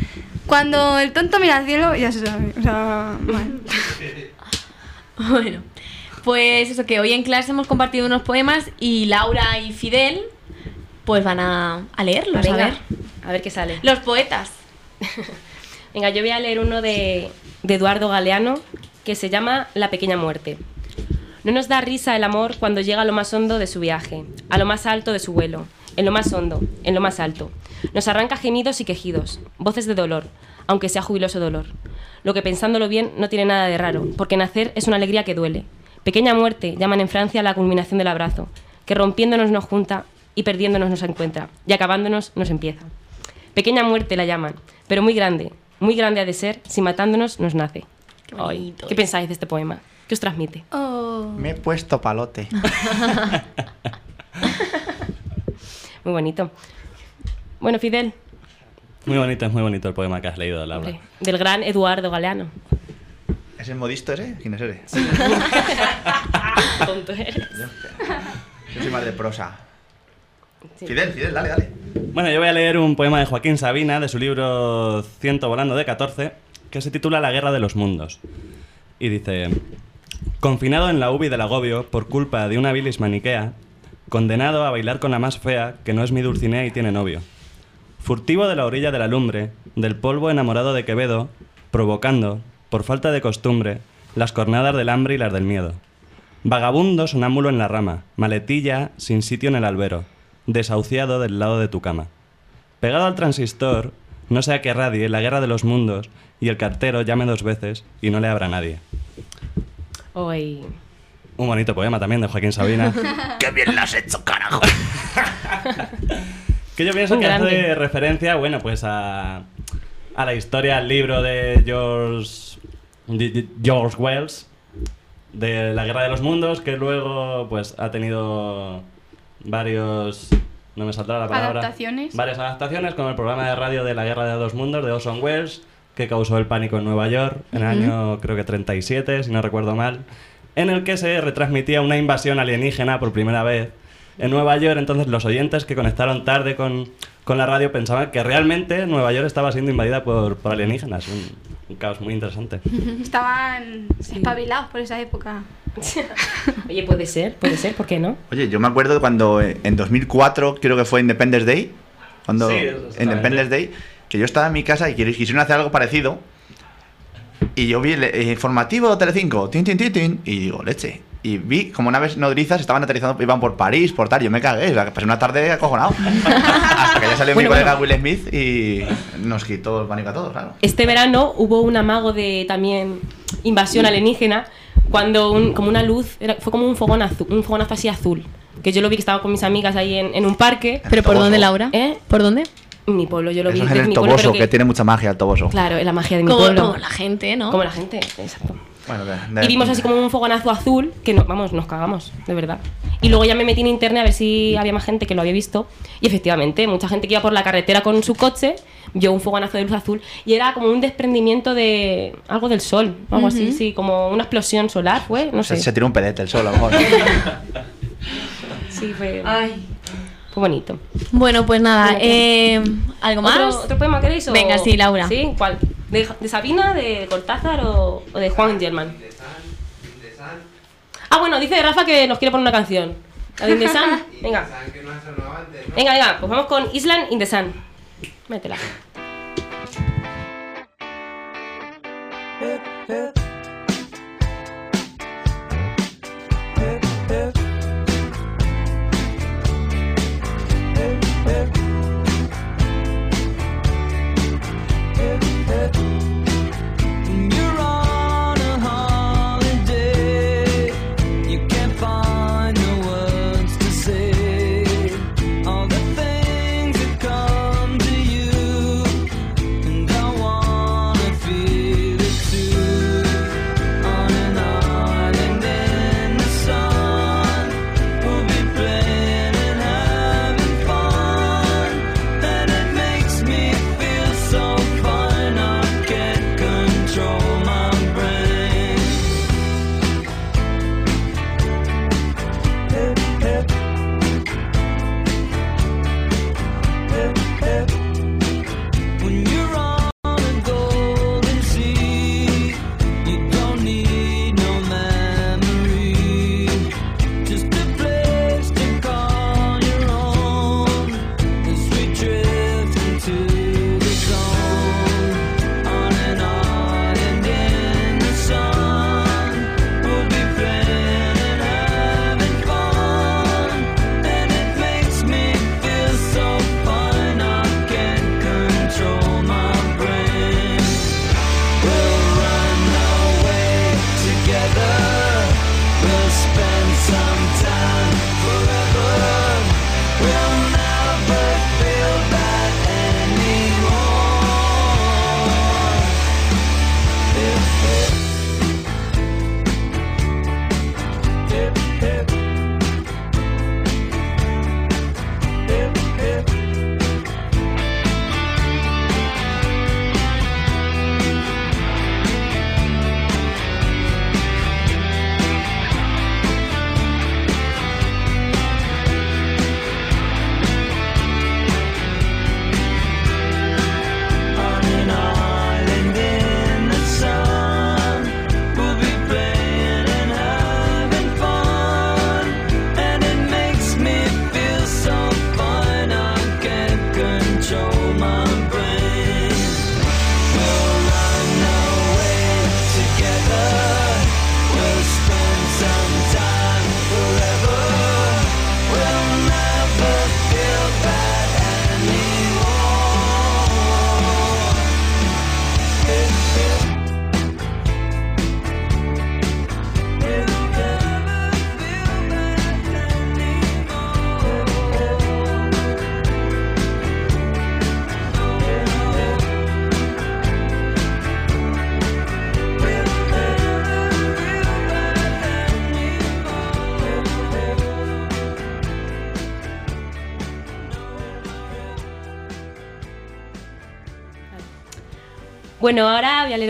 Cuando el tonto mira al cielo, ya se sabe. O sea, mal.
Bueno, pues eso que hoy en clase hemos compartido unos poemas y Laura y Fidel pues van a, a leerlos, a ver.
a ver qué sale.
Los poetas.
Venga, yo voy a leer uno de, de Eduardo Galeano que se llama La pequeña muerte. No nos da risa el amor cuando llega a lo más hondo de su viaje, a lo más alto de su vuelo, en lo más hondo, en lo más alto. Nos arranca gemidos y quejidos, voces de dolor, aunque sea jubiloso dolor. Lo que pensándolo bien no tiene nada de raro, porque nacer es una alegría que duele. Pequeña muerte llaman en Francia la culminación del abrazo, que rompiéndonos nos junta y perdiéndonos nos encuentra, y acabándonos nos empieza. Pequeña muerte la llaman, pero muy grande, muy grande ha de ser si matándonos nos nace.
Qué
Ay, ¿Qué pensáis de este poema? ¿Qué os transmite?
Oh.
Me he puesto palote.
Muy bonito. Bueno, Fidel,
Muy bonito, es muy bonito el poema que has leído, Laura.
del gran Eduardo Galeano.
¿Es el modisto ese? ¿Quién es ese?
Tonto eres.
Yo soy más de prosa.
Sí.
Fidel, Fidel, dale, dale.
Bueno, yo voy a leer un poema de Joaquín Sabina de su libro Ciento volando de 14, que se titula La guerra de los mundos. Y dice, confinado en la ubi del agobio por culpa de una bilis maniquea, condenado a bailar con la más fea que no es mi Dulcinea y tiene novio. Furtivo de la orilla de la lumbre, del polvo enamorado de Quevedo, provocando, por falta de costumbre, las cornadas del hambre y las del miedo. Vagabundo sonámbulo en la rama, maletilla sin sitio en el albero, desahuciado del lado de tu cama. Pegado al transistor, no sea que radie la guerra de los mundos y el cartero llame dos veces y no le abra a nadie.
Hoy.
Un bonito poema también de Joaquín Sabina.
¡Qué bien lo has hecho, carajo!
que yo pienso
Un
que hace
grande.
referencia, bueno, pues a, a la historia, al libro de George, de- de George Wells, de la Guerra de los Mundos, que luego pues ha tenido varios... No me saldrá la palabra.
Adaptaciones.
Varias adaptaciones, como el programa de radio de la Guerra de los Mundos de Orson Welles, que causó el pánico en Nueva York en el año, creo que 37, si no recuerdo mal, en el que se retransmitía una invasión alienígena por primera vez en Nueva York. Entonces, los oyentes que conectaron tarde con, con la radio pensaban que realmente Nueva York estaba siendo invadida por, por alienígenas. Un, un caos muy interesante.
Estaban espabilados por esa época.
Oye, puede ser, puede ser, ¿por qué no?
Oye, yo me acuerdo cuando eh, en 2004, creo que fue Independence Day, cuando
Sí.
Independence Day, que yo estaba en mi casa y quis- quisieron hacer algo parecido. Y yo vi el eh, informativo de Telecinco, tin, tin, tin, tin, y digo, leche. Y vi como naves nodrizas estaban aterrizando, iban por París, por tal, yo me cagué, o sea, que pasé una tarde acojonado. Hasta que ya salió mi
Bueno,
colega
bueno.
Will Smith y nos quitó el pánico a todos, claro.
Este verano hubo un amago de también invasión alienígena cuando un- como una luz, era- fue como un fogón azul, un fogonazo así azul. Que yo lo vi que estaba con mis amigas ahí en, en un parque.
¿Pero por dónde, Laura?
¿Eh?
¿Por dónde?
En mi pueblo, yo lo vi
es en el
mi pueblo,
Toboso,
pero
que... tiene mucha magia el Toboso.
Claro, es la magia de mi
Como,
pueblo.
como la gente, ¿no?
Como la gente, exacto.
Bueno, de- de-
Y vimos así como un fogonazo azul que no, vamos, nos cagamos, de verdad. Y luego ya me metí en internet a ver si había más gente que lo había visto. Y efectivamente, mucha gente que iba por la carretera con su coche vio un fogonazo de luz azul. Y era como un desprendimiento de algo del sol, algo así,
Ujú.
sí, como una explosión solar, fue, no
Se,
sé.
se tiró un pedete el sol, a lo mejor.
Sí, fue,
Ay.
fue bonito.
Bueno, pues nada, eh, ¿algo más?
¿Otro, otro poema queréis? o-
Venga, sí, Laura.
¿Sí? ¿Cuál? ¿De, de Sabina, de Cortázar o, o de Juan Gelman? Ah, bueno, dice Rafa que nos quiere poner una canción. ¿La de In the Sun? Venga. Venga, venga, pues vamos con Island in the Sun. Métela.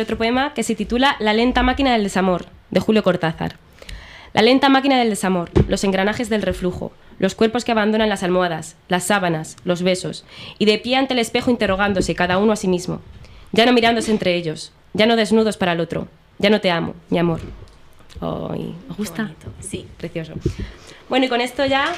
Otro poema que se titula La lenta máquina del desamor, de Julio Cortázar. La lenta máquina del desamor, los engranajes del reflujo, los cuerpos que abandonan las almohadas, las sábanas, los besos, y de pie ante el espejo interrogándose cada uno a sí mismo, ya no mirándose entre ellos, ya no desnudos para el otro, ya no te amo, mi amor. Ay, ¿Os gusta? Sí. Precioso. Bueno, y con esto ya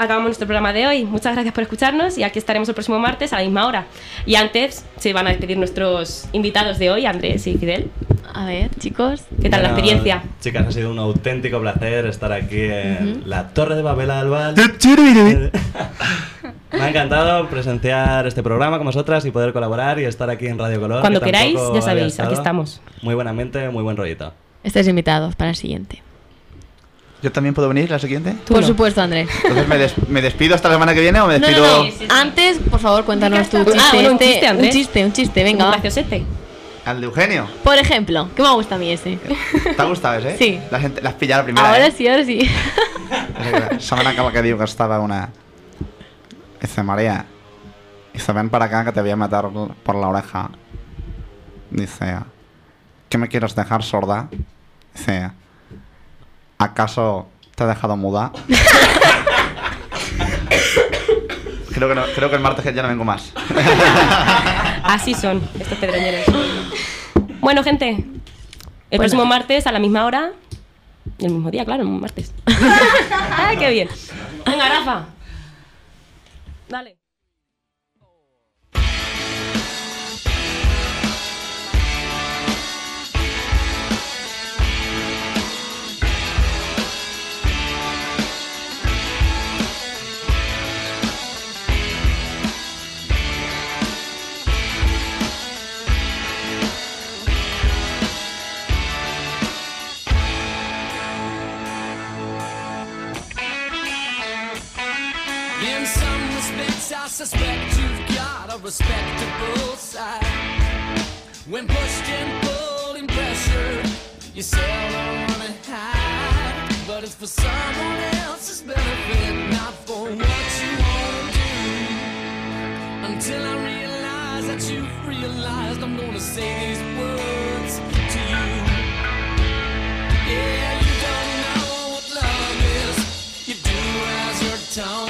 acabamos nuestro programa de hoy. Muchas gracias por escucharnos y aquí estaremos el próximo martes a la misma hora. Y antes se van a despedir nuestros invitados de hoy, Andrés y Fidel.
A ver, chicos.
¿Qué tal la
Bueno,
experiencia?
Chicas, ha sido un auténtico placer estar aquí en la Torre de Babel Albal. Me ha encantado presenciar este programa con vosotras y poder colaborar y estar aquí en Radio Color.
Cuando
que
queráis, ya sabéis, aquí estamos.
Muy buena mente, muy buen rollito.
Estáis invitados para el siguiente.
¿Yo también puedo venir la siguiente?
Por supuesto, Andrés.
Entonces, ¿me, des- me despido hasta la semana que viene o me
No,
despido...?
no, no. Antes, por favor, cuéntanos tu
Ah,
chiste.
bueno, un
este-
chiste, Andrés.
Un chiste, un chiste, venga.
Un graciosete.
Al de Eugenio.
Por ejemplo, que me gusta a mí ese.
¿Te ha gustado ese?
Sí.
La gente la has pillado la primera.
Ahora
eh?
sí, ahora sí.
¿Saben acá que digo que estaba una. Dice María. Dice, ven para acá que te voy a meter por la oreja. Dice, ¿qué me quieres dejar sorda? Dice, ¿acaso te he dejado muda? creo, que no- creo que el martes ya no vengo más.
Así son estos pedroñeros. Bueno, gente, el próximo martes a la misma hora. El mismo día, claro, el martes. ¡Ay, qué bien! Venga, Rafa. Dale.
I suspect you've got a respectable side. When pushed and pulled and pressured, you seldom run and hide. But it's for someone else's benefit, not for what you want to do. Until I realize that you've realized I'm gonna say these words to you. Yeah, you don't know what love is. You do as you're told.